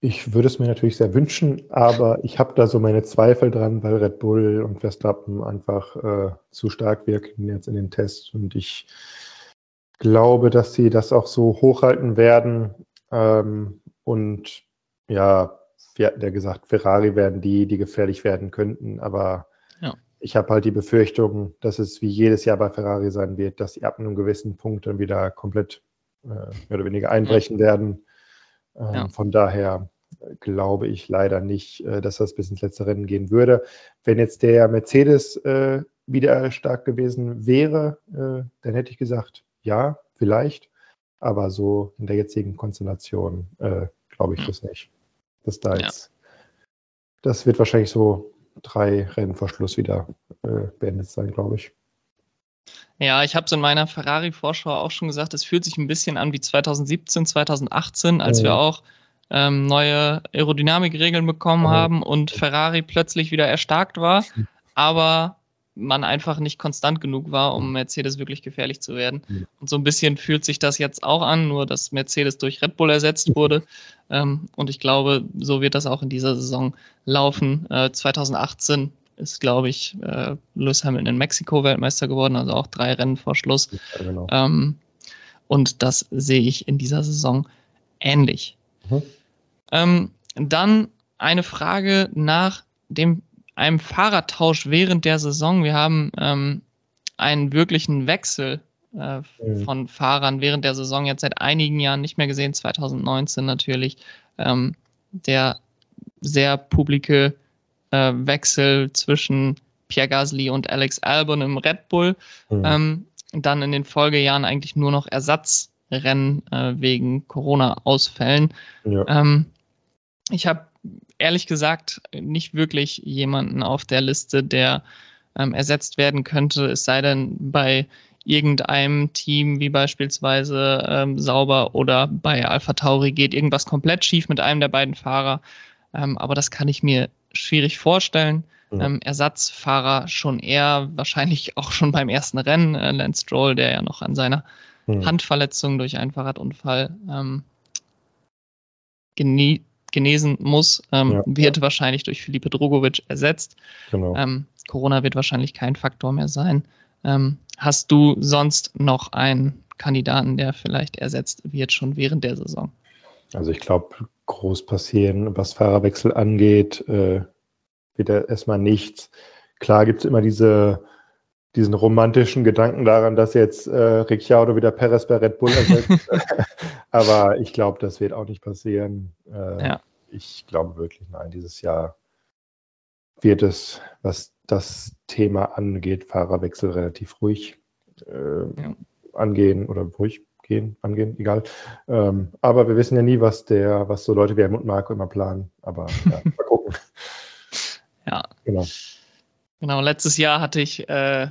Ich würde es mir natürlich sehr wünschen, aber ich habe da so meine Zweifel dran, weil Red Bull und Verstappen einfach äh, zu stark wirken jetzt in den Tests und ich glaube, dass sie das auch so hochhalten werden. Ähm, und ja, wir hatten ja gesagt, Ferrari werden die, die gefährlich werden könnten, aber ich habe halt die Befürchtung, dass es wie jedes Jahr bei Ferrari sein wird, dass sie ab einem gewissen Punkt dann wieder komplett äh, mehr oder weniger einbrechen ja. werden. Ähm, ja. Von daher glaube ich leider nicht, äh, dass das bis ins letzte Rennen gehen würde. Wenn jetzt der Mercedes äh, wieder stark gewesen wäre, äh, dann hätte ich gesagt, ja, vielleicht. Aber so in der jetzigen Konstellation äh, glaube ich ja. das nicht. Das da jetzt, das wird wahrscheinlich so drei Rennen vor Schluss wieder äh, beendet sein, glaube ich. Ja, ich habe es in meiner Ferrari-Vorschau auch schon gesagt, es fühlt sich ein bisschen an wie 2017, 2018, als ja. wir auch ähm, neue Aerodynamikregeln bekommen ja. haben und Ferrari plötzlich wieder erstarkt war. Aber man einfach nicht konstant genug war, um Mercedes wirklich gefährlich zu werden. Und so ein bisschen fühlt sich das jetzt auch an, nur dass Mercedes durch Red Bull ersetzt wurde. Ähm, und ich glaube, so wird das auch in dieser Saison laufen. Äh, 2018 ist, glaube ich, äh, Lewis Hamilton in Mexiko Weltmeister geworden, also auch drei Rennen vor Schluss. Ja, genau. ähm, und das sehe ich in dieser Saison ähnlich. Mhm. Ähm, dann eine Frage nach dem einem Fahrradtausch während der Saison. Wir haben ähm, einen wirklichen Wechsel äh, mhm. von Fahrern während der Saison jetzt seit einigen Jahren nicht mehr gesehen, 2019 natürlich. Ähm, der sehr publike äh, Wechsel zwischen Pierre Gasly und Alex Albon im Red Bull. Mhm. Ähm, dann in den Folgejahren eigentlich nur noch Ersatzrennen äh, wegen Corona-Ausfällen. Ja. Ähm, ich habe ehrlich gesagt nicht wirklich jemanden auf der Liste, der ähm, ersetzt werden könnte, es sei denn bei irgendeinem Team wie beispielsweise ähm, Sauber oder bei Alpha Tauri geht irgendwas komplett schief mit einem der beiden Fahrer. Ähm, aber das kann ich mir schwierig vorstellen. Ähm, Ersatzfahrer schon eher, wahrscheinlich auch schon beim ersten Rennen. Äh, Lance Stroll, der ja noch an seiner ja. Handverletzung durch einen Fahrradunfall ähm, genie genesen muss, ähm, ja. wird wahrscheinlich durch Felipe Drogovic ersetzt. Genau. Ähm, Corona wird wahrscheinlich kein Faktor mehr sein. Ähm, hast du sonst noch einen Kandidaten, der vielleicht ersetzt wird, schon während der Saison? Also ich glaube, groß passieren, was Fahrerwechsel angeht, äh, wird erstmal nichts. Klar gibt es immer diese, diesen romantischen Gedanken daran, dass jetzt äh, Ricciardo wieder Perez bei Red Bull ersetzt. Aber ich glaube, das wird auch nicht passieren. Äh, ja ich glaube wirklich, nein, dieses Jahr wird es, was das Thema angeht, Fahrerwechsel relativ ruhig äh, ja. angehen oder ruhig gehen, angehen, egal. Ähm, aber wir wissen ja nie, was der, was so Leute wie Helmut Marco immer planen. Aber ja, mal gucken. Ja. Genau. Genau, letztes Jahr hatte ich äh,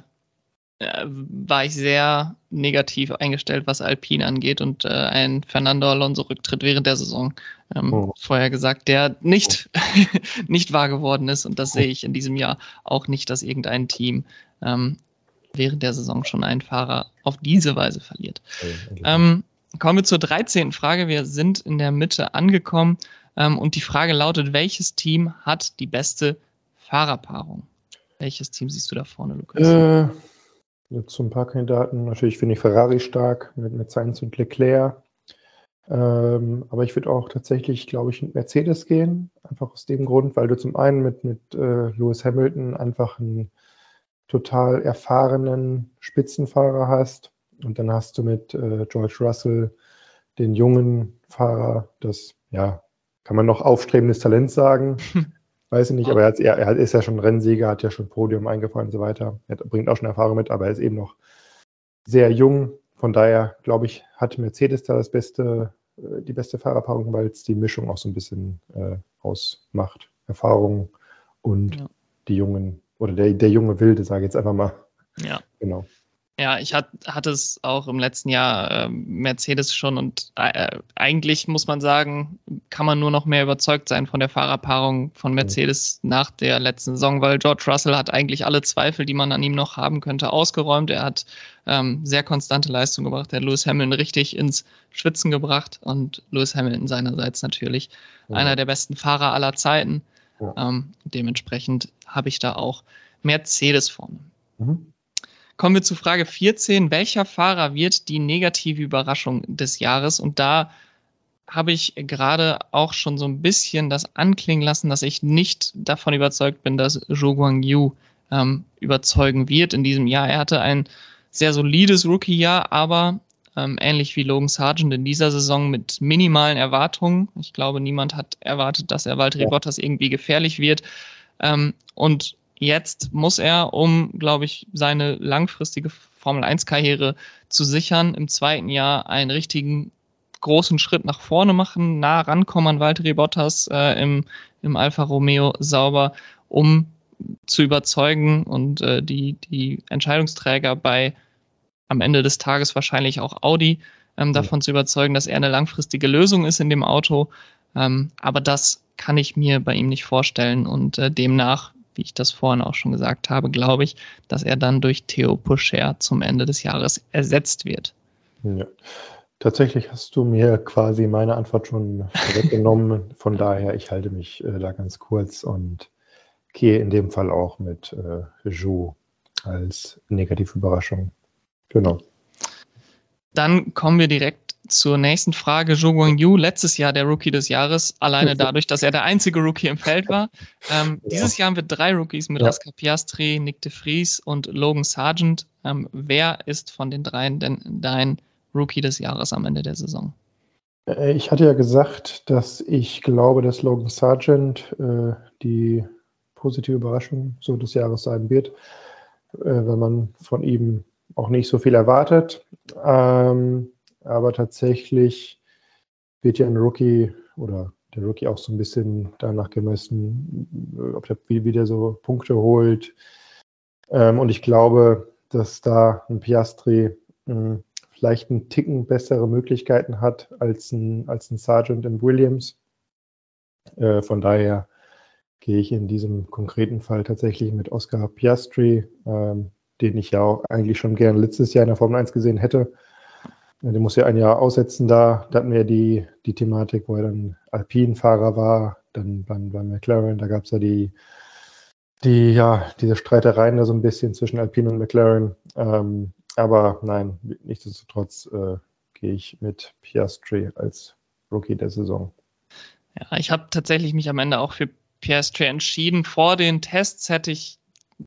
äh, war ich sehr negativ eingestellt, was Alpine angeht und äh, ein Fernando Alonso Rücktritt während der Saison ähm, oh. vorher gesagt, der nicht, oh. nicht wahr geworden ist und das oh. sehe ich in diesem Jahr auch nicht, dass irgendein Team ähm, während der Saison schon einen Fahrer auf diese Weise verliert. Okay, ähm, kommen wir zur 13. Frage. Wir sind in der Mitte angekommen ähm, und die Frage lautet, welches Team hat die beste Fahrerpaarung? Welches Team siehst du da vorne, Lukas? Äh Jetzt so ein paar Kandidaten. Natürlich finde ich Ferrari stark mit, mit Sainz und Leclerc. Ähm, aber ich würde auch tatsächlich, glaube ich, mit Mercedes gehen. Einfach aus dem Grund, weil du zum einen mit, mit äh, Lewis Hamilton einfach einen total erfahrenen Spitzenfahrer hast. Und dann hast du mit äh, George Russell den jungen Fahrer, das, ja, kann man noch aufstrebendes Talent sagen. Weiß ich nicht, aber er, hat, er, er, ist ja schon Rennsieger, hat ja schon Podium eingefahren und so weiter. Er bringt auch schon Erfahrung mit, aber er ist eben noch sehr jung. Von daher, glaube ich, hat Mercedes da das beste, äh, die beste Fahrerpaarung, weil es die Mischung auch so ein bisschen äh, ausmacht. Erfahrung und ja. die jungen, oder der, der junge Wilde, sage ich jetzt einfach mal. Ja. Genau. Ja, ich hat, hatte es auch im letzten Jahr äh, Mercedes schon und äh, eigentlich muss man sagen, kann man nur noch mehr überzeugt sein von der Fahrerpaarung von. Mercedes nach der letzten Saison, weil George Russell hat eigentlich alle Zweifel, die man an ihm noch haben könnte, ausgeräumt. Er hat ähm, sehr konstante Leistung gebracht. Er hat Lewis Hamilton richtig ins Schwitzen gebracht und Lewis Hamilton seinerseits natürlich mhm. einer der besten Fahrer aller Zeiten. Ja. Ähm, dementsprechend habe ich da auch Mercedes vorne. Mhm. Kommen wir zu Frage 14. Welcher Fahrer wird die negative Überraschung des Jahres? Und da habe ich gerade auch schon so ein bisschen das anklingen lassen, dass ich nicht davon überzeugt bin, dass Zhou Guangyu ähm, überzeugen wird in diesem Jahr. Er hatte ein sehr solides Rookie-Jahr, aber ähm, ähnlich wie Logan Sargent in dieser Saison mit minimalen Erwartungen. Ich glaube, niemand hat erwartet, dass er Valtteri ja. Bottas irgendwie gefährlich wird. Ähm, und jetzt muss er, um, glaube ich, seine langfristige Formel-1-Karriere zu sichern, im zweiten Jahr einen richtigen großen Schritt nach vorne machen, nah rankommen an Valtteri Bottas äh, im, im Alfa Romeo sauber, um zu überzeugen und äh, die, die Entscheidungsträger bei am Ende des Tages wahrscheinlich auch Audi ähm, davon ja. zu überzeugen, dass er eine langfristige Lösung ist in dem Auto. Ähm, aber das kann ich mir bei ihm nicht vorstellen und äh, demnach wie ich das vorhin auch schon gesagt habe, glaube ich, dass er dann durch Theo Puscher zum Ende des Jahres ersetzt wird. Ja. Tatsächlich hast du mir quasi meine Antwort schon weggenommen. Von daher, ich halte mich äh, da ganz kurz und gehe in dem Fall auch mit äh, Jou als negative Überraschung. Genau. Dann kommen wir direkt zur nächsten Frage. Zhou Guangyu, letztes Jahr der Rookie des Jahres, alleine dadurch, dass er der einzige Rookie im Feld war. Ähm, ja. Dieses Jahr haben wir drei Rookies mit ja. Oscar Piastri, Nick de Vries und Logan Sargent. Ähm, wer ist von den dreien denn dein Rookie des Jahres am Ende der Saison? Äh, ich hatte ja gesagt, dass ich glaube, dass Logan Sargent äh, die positive Überraschung so des Jahres sein wird, äh, wenn man von ihm auch nicht so viel erwartet. Ähm, aber tatsächlich wird ja ein Rookie oder der Rookie auch so ein bisschen danach gemessen, ob der wieder so Punkte holt. Ähm, und ich glaube, dass da ein Piastri hm, vielleicht einen Ticken bessere Möglichkeiten hat als ein, als ein Sergeant in Williams. Äh, von daher gehe ich in diesem konkreten Fall tatsächlich mit Oscar Piastri, ähm, den ich ja auch eigentlich schon gern letztes Jahr in der Formel 1 gesehen hätte. Der muss ja ein Jahr aussetzen da. Da hatten wir die, die Thematik, wo er dann Alpinfahrer war, dann beim, beim McLaren, da gab es ja die, die, ja, diese Streitereien da so ein bisschen zwischen Alpine und McLaren. Ähm, aber nein, nichtsdestotrotz äh, gehe ich mit Piastri als Rookie der Saison. Ja, ich habe tatsächlich mich am Ende auch für Piastri entschieden. Vor den Tests hätte ich,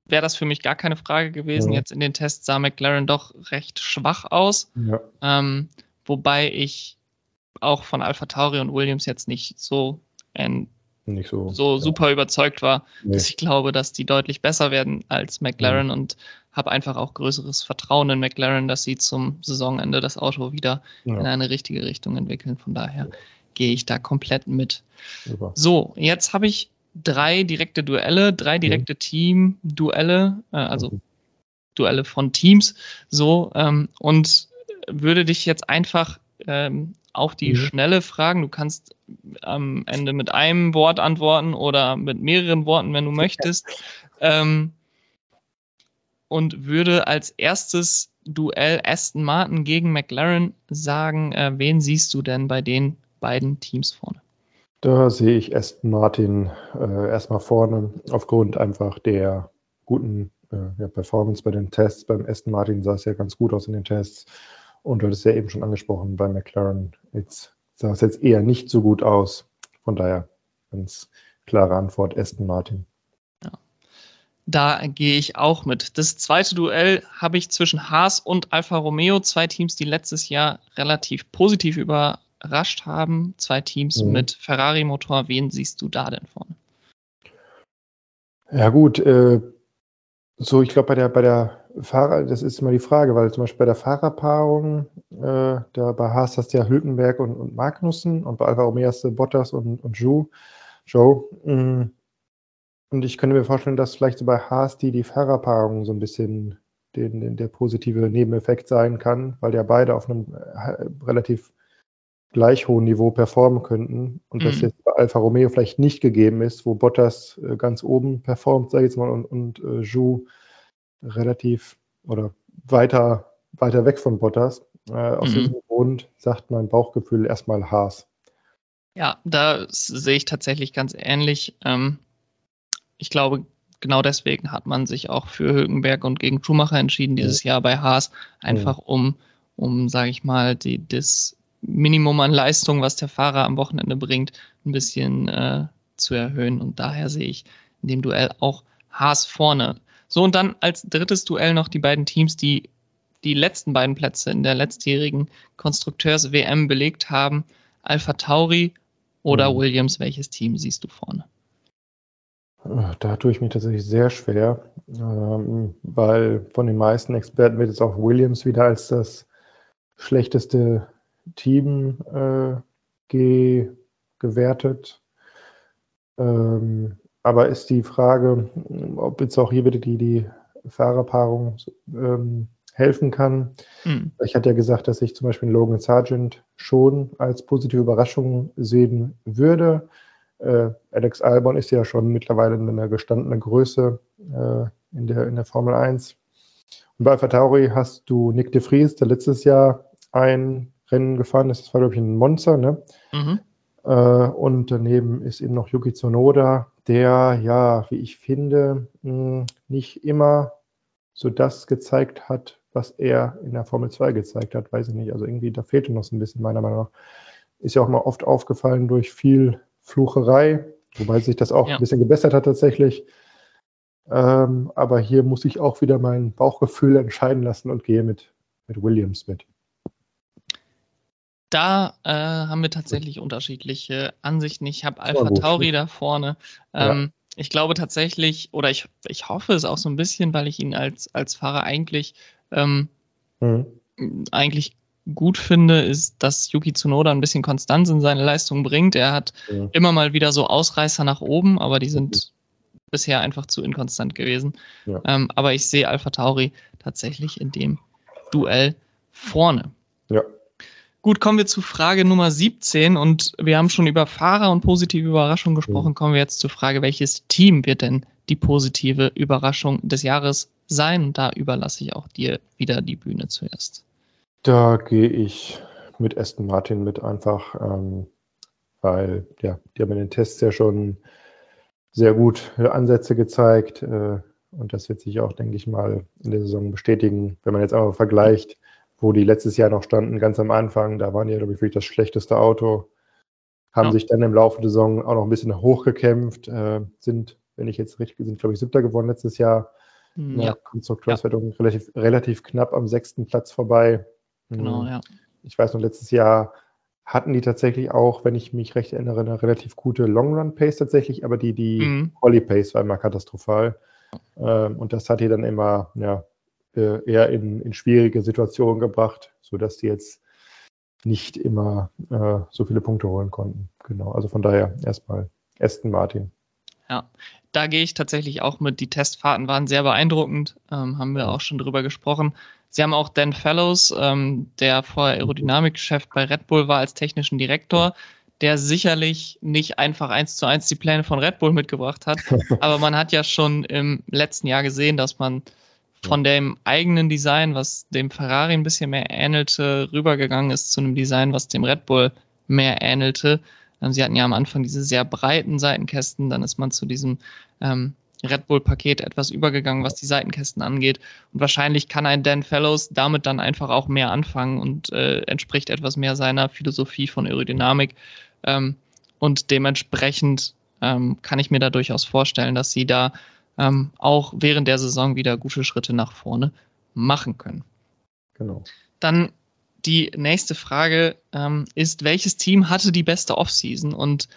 wäre das für mich gar keine Frage gewesen. Ja. Jetzt in den Tests sah McLaren doch recht schwach aus. Ja. Ähm, wobei ich auch von Alpha Tauri und Williams jetzt nicht so, äh, nicht so, so ja. super überzeugt war, nee. dass ich glaube, dass die deutlich besser werden als McLaren mhm. und habe einfach auch größeres Vertrauen in McLaren, dass sie zum Saisonende das Auto wieder in eine richtige Richtung entwickeln. Von daher gehe ich da komplett mit. Super. So, jetzt habe ich drei direkte Duelle, drei mhm. direkte mhm. Team-Duelle, äh, also mhm. Duelle von Teams, so, ähm, und würde dich jetzt einfach ähm, auf die mhm. Schnelle fragen. Du kannst am Ende mit einem Wort antworten oder mit mehreren Worten, wenn du möchtest. Ähm, und würde als erstes Duell Aston Martin gegen McLaren sagen, äh, wen siehst du denn bei den beiden Teams vorne? Da sehe ich Aston Martin äh, erstmal vorne, aufgrund einfach der guten äh, ja, Performance bei den Tests. Beim Aston Martin sah es ja ganz gut aus in den Tests. Und du hattest ja eben schon angesprochen, bei McLaren jetzt sah es jetzt eher nicht so gut aus. Von daher ganz klare Antwort, Aston Martin. Ja. Da gehe ich auch mit. Das zweite Duell habe ich zwischen Haas und Alfa Romeo, zwei Teams, die letztes Jahr relativ positiv über überrascht haben. Zwei Teams mhm. mit Ferrari-Motor. Wen siehst du da denn vorne? Ja gut, äh, so ich glaube bei der bei der Fahrer, das ist immer die Frage, weil zum Beispiel bei der Fahrerpaarung, äh, da bei Haas hast du ja Hülkenberg und, und Magnussen und bei Alfa Romeo hast du Bottas und, und Joe. Joe. Mm. Und ich könnte mir vorstellen, dass vielleicht so bei Haas die, die Fahrerpaarung so ein bisschen den, den, der positive Nebeneffekt sein kann, weil ja beide auf einem äh, relativ gleich hohen Niveau performen könnten und mhm. das jetzt bei Alfa Romeo vielleicht nicht gegeben ist, wo Bottas äh, ganz oben performt, sage ich jetzt mal, und, und äh, Jou relativ oder weiter, weiter weg von Bottas. Äh, aus mhm. diesem Grund sagt mein Bauchgefühl erstmal Haas. Ja, da sehe ich tatsächlich ganz ähnlich. Ähm, ich glaube, genau deswegen hat man sich auch für Hülkenberg und gegen Schumacher entschieden dieses Jahr bei Haas, einfach um, um, sage ich mal, die, das Minimum an Leistung, was der Fahrer am Wochenende bringt, ein bisschen äh, zu erhöhen. Und daher sehe ich in dem Duell auch Haas vorne. So, und dann als drittes Duell noch die beiden Teams, die die letzten beiden Plätze in der letztjährigen Konstrukteurs-WM belegt haben. Alpha Tauri oder mhm. Williams, welches Team siehst du vorne? Da tue ich mich tatsächlich sehr schwer, ähm, weil von den meisten Experten wird jetzt auch Williams wieder als das schlechteste Team äh, ge, gewertet. Ähm, aber ist die Frage, ob jetzt auch hier bitte die, die Fahrerpaarung ähm, helfen kann. Mhm. Ich hatte ja gesagt, dass ich zum Beispiel Logan Sargent schon als positive Überraschung sehen würde. Äh, Alex Albon ist ja schon mittlerweile eine gestandene Größe äh, in, der, in der Formel 1. Und bei Alpha Tauri hast du Nick de Vries, der letztes Jahr ein Rennen gefahren ist. Das war, glaube ich, ein Monster. Ne? Mhm. Äh, und daneben ist eben noch Yuki Tsunoda, der, ja, wie ich finde, mh, nicht immer so das gezeigt hat, was er in der Formel 2 gezeigt hat. Weiß ich nicht. Also irgendwie, da fehlte noch so ein bisschen, meiner Meinung nach. Ist ja auch mal oft aufgefallen durch viel Flucherei, wobei sich das auch ja. ein bisschen gebessert hat tatsächlich. Ähm, aber hier muss ich auch wieder mein Bauchgefühl entscheiden lassen und gehe mit, mit Williams mit. Da äh, haben wir tatsächlich unterschiedliche Ansichten. Ich habe Alpha Tauri da vorne. Ähm, ja. Ich glaube tatsächlich, oder ich, ich hoffe es auch so ein bisschen, weil ich ihn als, als Fahrer eigentlich, ähm, mhm. eigentlich gut finde, ist, dass Yuki Tsunoda ein bisschen Konstanz in seine Leistung bringt. Er hat ja. immer mal wieder so Ausreißer nach oben, aber die sind mhm. bisher einfach zu inkonstant gewesen. Ja. Ähm, aber ich sehe Alpha Tauri tatsächlich in dem Duell vorne. Ja. Gut, kommen wir zu Frage Nummer 17 und wir haben schon über Fahrer und positive Überraschungen gesprochen. Mhm. Kommen wir jetzt zur Frage, welches Team wird denn die positive Überraschung des Jahres sein? Da überlasse ich auch dir wieder die Bühne zuerst. Da gehe ich mit Aston Martin mit einfach, ähm, weil ja, die haben in den Tests ja schon sehr gut Ansätze gezeigt äh, und das wird sich auch, denke ich mal, in der Saison bestätigen, wenn man jetzt aber vergleicht, wo die letztes Jahr noch standen, ganz am Anfang, da waren die, glaube ich, wirklich das schlechteste Auto, haben ja. sich dann im Laufe der Saison auch noch ein bisschen hochgekämpft, äh, sind, wenn ich jetzt richtig sind, glaube ich, siebter geworden letztes Jahr. Hm, ja. Konstrukteurswertung ja. relativ, relativ knapp am sechsten Platz vorbei. Genau, hm. ja. Ich weiß noch, letztes Jahr hatten die tatsächlich auch, wenn ich mich recht erinnere, eine relativ gute Long-Run-Pace tatsächlich, aber die, die mhm. Quali-Pace war immer katastrophal. Ähm, und das hat die dann immer ja, äh, eher in, in schwierige Situationen gebracht, sodass die jetzt nicht immer äh, so viele Punkte holen konnten. Genau, also von daher erstmal Aston Martin. Ja, da gehe ich tatsächlich auch mit. Die Testfahrten waren sehr beeindruckend, ähm, haben wir auch schon drüber gesprochen. Sie haben auch Dan Fellows, ähm, der vorher Aerodynamikchef bei Red Bull war, als technischen Direktor, der sicherlich nicht einfach eins zu eins die Pläne von Red Bull mitgebracht hat. Aber man hat ja schon im letzten Jahr gesehen, dass man von dem eigenen Design, was dem Ferrari ein bisschen mehr ähnelte, rübergegangen ist zu einem Design, was dem Red Bull mehr ähnelte. Ähm, sie hatten ja am Anfang diese sehr breiten Seitenkästen, dann ist man zu diesem ähm, Red Bull-Paket etwas übergegangen, was die Seitenkästen angeht. Und wahrscheinlich kann ein Dan Fellows damit dann einfach auch mehr anfangen und äh, entspricht etwas mehr seiner Philosophie von Aerodynamik. Ähm, und dementsprechend ähm, kann ich mir da durchaus vorstellen, dass sie da ähm, auch während der Saison wieder gute Schritte nach vorne machen können. Genau. Dann die nächste Frage ähm, ist, welches Team hatte die beste Offseason? Und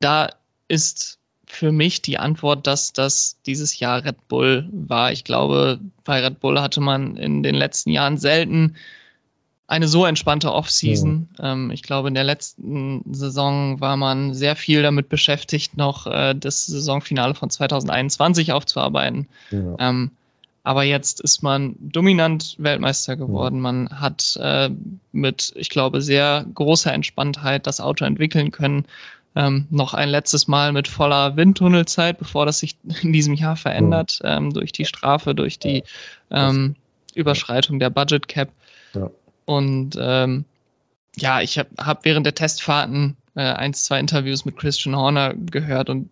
da ist für mich die Antwort, dass das dieses Jahr Red Bull war. Ich glaube, bei Red Bull hatte man in den letzten Jahren selten eine so entspannte Offseason. Ja. Ähm, ich glaube, in der letzten Saison war man sehr viel damit beschäftigt, noch äh, das Saisonfinale von 2021 aufzuarbeiten. Ja. Ähm, aber jetzt ist man dominant Weltmeister geworden. Ja. Man hat äh, mit, ich glaube, sehr großer Entspanntheit das Auto entwickeln können. Ähm, noch ein letztes Mal mit voller Windtunnelzeit, bevor das sich in diesem Jahr verändert, ähm, durch die Strafe, durch die ähm, Überschreitung der Budget Cap. Ja. Und ähm, ja, ich habe hab während der Testfahrten äh, eins, zwei Interviews mit Christian Horner gehört und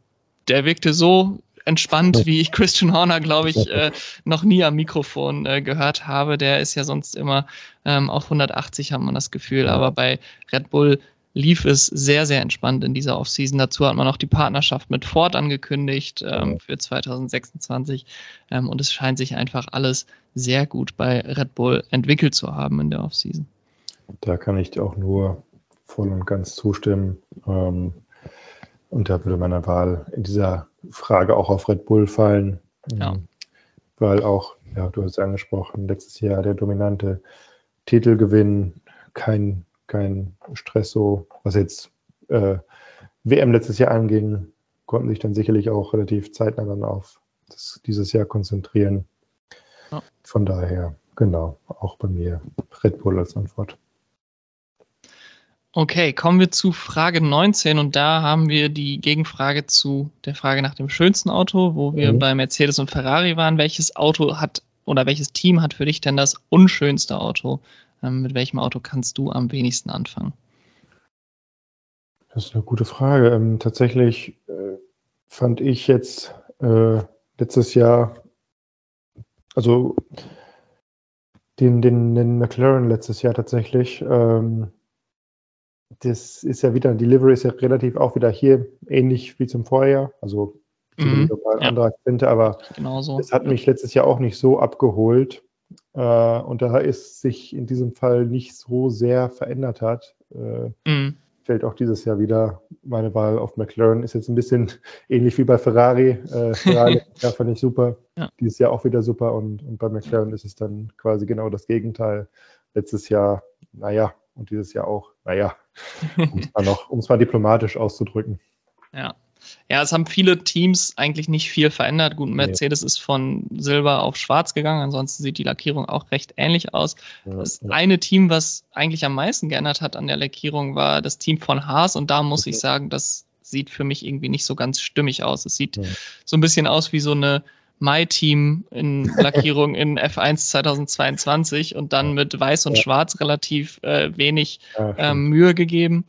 der wirkte so entspannt, wie ich Christian Horner, glaube ich, äh, noch nie am Mikrofon äh, gehört habe. Der ist ja sonst immer ähm, auf 180, hat man das Gefühl. Aber bei Red Bull lief es sehr, sehr entspannt in dieser Offseason. Dazu hat man auch die Partnerschaft mit Ford angekündigt ähm, für 2026. Ähm, und es scheint sich einfach alles sehr gut bei Red Bull entwickelt zu haben in der Offseason. Da kann ich auch nur voll und ganz zustimmen. Ähm, und da würde meine Wahl in dieser Frage auch auf Red Bull fallen. Ja. Ähm, weil auch, ja, du hast es angesprochen, letztes Jahr der dominante Titelgewinn, kein kein Stress so, was jetzt äh, WM letztes Jahr anging, konnten sich dann sicherlich auch relativ zeitnah dann auf das, dieses Jahr konzentrieren. Ja. Von daher, genau, auch bei mir Red Bull als Antwort. Okay, kommen wir zu Frage 19 und da haben wir die Gegenfrage zu der Frage nach dem schönsten Auto, wo wir mhm. bei Mercedes und Ferrari waren. Welches Auto hat oder welches Team hat für dich denn das unschönste Auto? Ähm, mit welchem Auto kannst du am wenigsten anfangen? Das ist eine gute Frage. Ähm, tatsächlich äh, fand ich jetzt äh, letztes Jahr, also den, den, den McLaren letztes Jahr tatsächlich, ähm, das ist ja wieder, die Livery ist ja relativ auch wieder hier ähnlich wie zum Vorjahr. Also mhm, ein ja. anderer Akzente, aber es hat mich letztes Jahr auch nicht so abgeholt. Äh, und da es sich in diesem Fall nicht so sehr verändert hat, äh, mhm. fällt auch dieses Jahr wieder meine Wahl auf McLaren. Ist jetzt ein bisschen ähnlich wie bei Ferrari. Äh, Ferrari ja, fand ich super. Ja. Dieses Jahr auch wieder super. Und, und bei McLaren ist es dann quasi genau das Gegenteil. letztes Jahr, naja, und dieses Jahr auch, naja, um es mal, noch, um mal diplomatisch auszudrücken. Ja. Ja, es haben viele Teams eigentlich nicht viel verändert. Gut, Mercedes nee. ist von Silber auf Schwarz gegangen, ansonsten sieht die Lackierung auch recht ähnlich aus. Ja, das ja. eine Team, was eigentlich am meisten geändert hat an der Lackierung, war das Team von Haas und da muss okay. ich sagen, das sieht für mich irgendwie nicht so ganz stimmig aus. Es sieht ja. so ein bisschen aus wie so eine My-Team in Lackierung in F1 2022 und dann mit Weiß und Schwarz relativ äh, wenig äh, Mühe gegeben.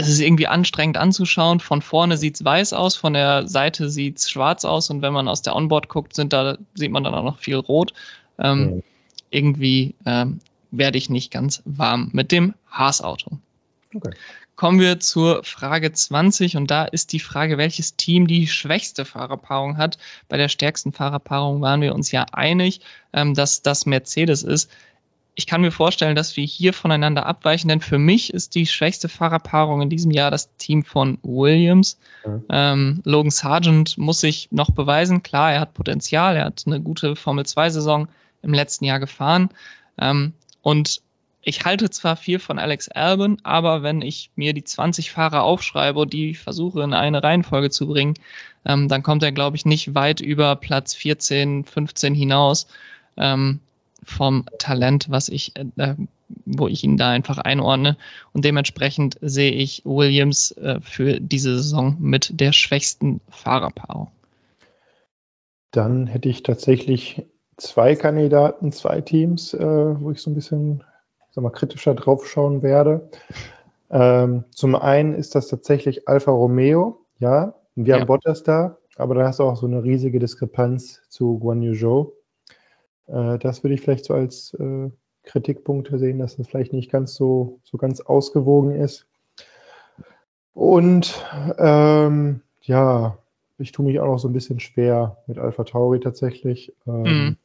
Es ist irgendwie anstrengend anzuschauen. Von vorne sieht es weiß aus, von der Seite sieht es schwarz aus und wenn man aus der Onboard guckt, sind da, sieht man dann auch noch viel rot. Ähm, mhm. Irgendwie ähm, werde ich nicht ganz warm mit dem Haas-Auto. Okay. Kommen wir zur Frage 20 und da ist die Frage, welches Team die schwächste Fahrerpaarung hat. Bei der stärksten Fahrerpaarung waren wir uns ja einig, ähm, dass das Mercedes ist ich kann mir vorstellen, dass wir hier voneinander abweichen, denn für mich ist die schwächste Fahrerpaarung in diesem Jahr das Team von Williams. Mhm. Ähm, Logan Sargent muss sich noch beweisen. Klar, er hat Potenzial, er hat eine gute Formel-2-Saison im letzten Jahr gefahren. Ähm, und ich halte zwar viel von Alex Albon, aber wenn ich mir die 20 Fahrer aufschreibe und die versuche in eine Reihenfolge zu bringen, ähm, dann kommt er, glaube ich, nicht weit über Platz 14, 15 hinaus. Ähm, vom Talent, was ich, äh, wo ich ihn da einfach einordne. Und dementsprechend sehe ich Williams äh, für diese Saison mit der schwächsten Fahrerpaarung. Dann hätte ich tatsächlich zwei Kandidaten, zwei Teams, äh, wo ich so ein bisschen sag mal, kritischer drauf schauen werde. Ähm, zum einen ist das tatsächlich Alfa Romeo, ja, wir haben Bottas da, aber da hast du auch so eine riesige Diskrepanz zu Guan Yu Zhou. Äh, das würde ich vielleicht so als äh, Kritikpunkt sehen, dass das vielleicht nicht ganz so, so ganz ausgewogen ist. Und ähm, ja, ich tue mich auch noch so ein bisschen schwer mit Alpha Tauri tatsächlich. Ähm, mhm.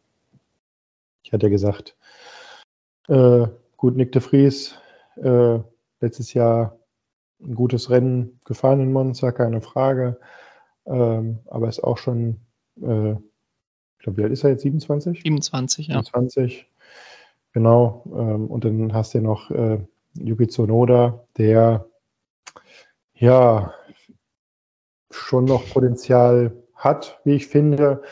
Ich hatte ja gesagt, äh, gut, Nick de Vries, äh, letztes Jahr ein gutes Rennen gefahren in Monza, keine Frage. Ähm, aber ist auch schon äh, glaube, wie alt ist er jetzt? 27? 27, ja. 27, genau. Ähm, und dann hast du noch äh, Yuki Tsunoda, der ja schon noch Potenzial hat, wie ich finde.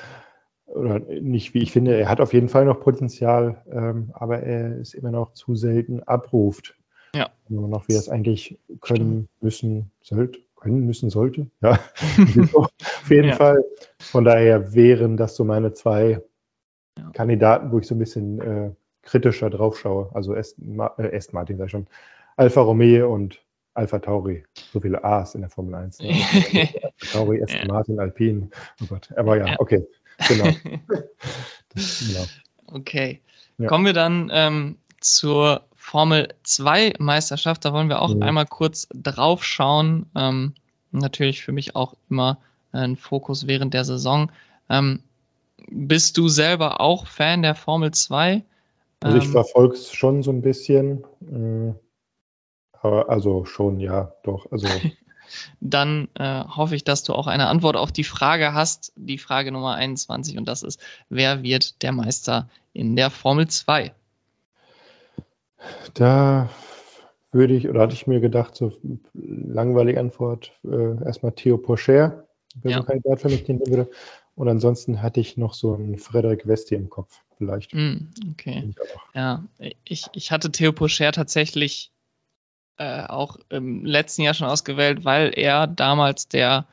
Oder nicht, wie ich finde, er hat auf jeden Fall noch Potenzial, ähm, aber er ist immer noch zu selten abruft. Ja. Immer noch, wie er es eigentlich können, müssen, sollte können müssen sollte. Ja, auf jeden ja. Fall. Von daher wären das so meine zwei ja. Kandidaten, wo ich so ein bisschen äh, kritischer drauf schaue. Also Aston, äh, Martin, sag ich schon, Alfa Romeo und Alpha Tauri. So viele A's in der Formel 1. Ne? Alpha Tauri, Aston Martin, Alpine. Oh Gott. Aber ja, okay. Genau. das, genau. Okay. Kommen wir dann ähm, zur Formel 2 Meisterschaft. Da wollen wir auch mhm. einmal kurz drauf schauen. Ähm, natürlich für mich auch immer ein Fokus während der Saison. Ähm, bist du selber auch Fan der Formel 2? Also ich ähm, verfolge es schon so ein bisschen. Äh, aber also schon, ja, doch. Also dann äh, hoffe ich, dass du auch eine Antwort auf die Frage hast, die Frage Nummer 21, und das ist, wer wird der Meister in der Formel 2? Da würde ich, oder hatte ich mir gedacht, so langweilige Antwort, äh, erstmal Theo Pocher, wäre ja. ein Kandidat für mich, den ich würde. Und ansonsten hatte ich noch so einen Frederik Westi im Kopf, vielleicht. Mm, okay. Ja, ich, ich hatte Theo Pocher tatsächlich äh, auch im letzten Jahr schon ausgewählt, weil er damals der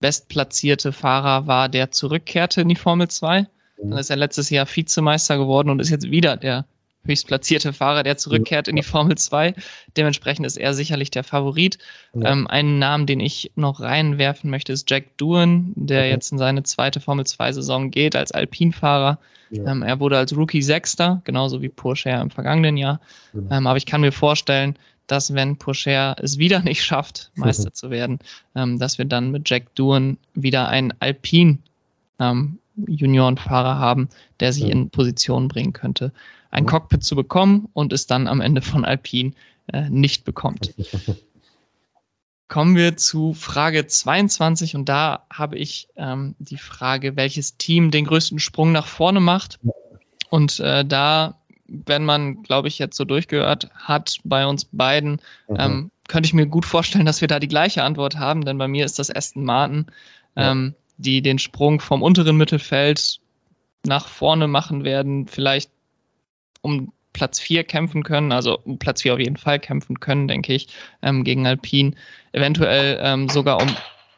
bestplatzierte Fahrer war, der zurückkehrte in die Formel 2. Mhm. Dann ist er letztes Jahr Vizemeister geworden und ist jetzt wieder der höchstplatzierte Fahrer, der zurückkehrt in die Formel 2. Dementsprechend ist er sicherlich der Favorit. Ja. Ähm, einen Namen, den ich noch reinwerfen möchte, ist Jack Doohan, der okay. jetzt in seine zweite Formel 2-Saison geht als Alpinfahrer. Ja. Ähm, er wurde als Rookie Sechster, genauso wie Porsche im vergangenen Jahr. Ja. Ähm, aber ich kann mir vorstellen, dass wenn Porsche es wieder nicht schafft, Meister zu werden, ähm, dass wir dann mit Jack Doohan wieder einen Alpin ähm, Juniorenfahrer haben, der sich in Position bringen könnte ein mhm. Cockpit zu bekommen und es dann am Ende von Alpine äh, nicht bekommt. Kommen wir zu Frage 22 und da habe ich ähm, die Frage, welches Team den größten Sprung nach vorne macht. Und äh, da wenn man, glaube ich, jetzt so durchgehört hat bei uns beiden, mhm. ähm, könnte ich mir gut vorstellen, dass wir da die gleiche Antwort haben, denn bei mir ist das Aston Martin, ja. ähm, die den Sprung vom unteren Mittelfeld nach vorne machen werden, vielleicht um Platz 4 kämpfen können, also um Platz 4 auf jeden Fall kämpfen können, denke ich, ähm, gegen Alpine, eventuell ähm, sogar um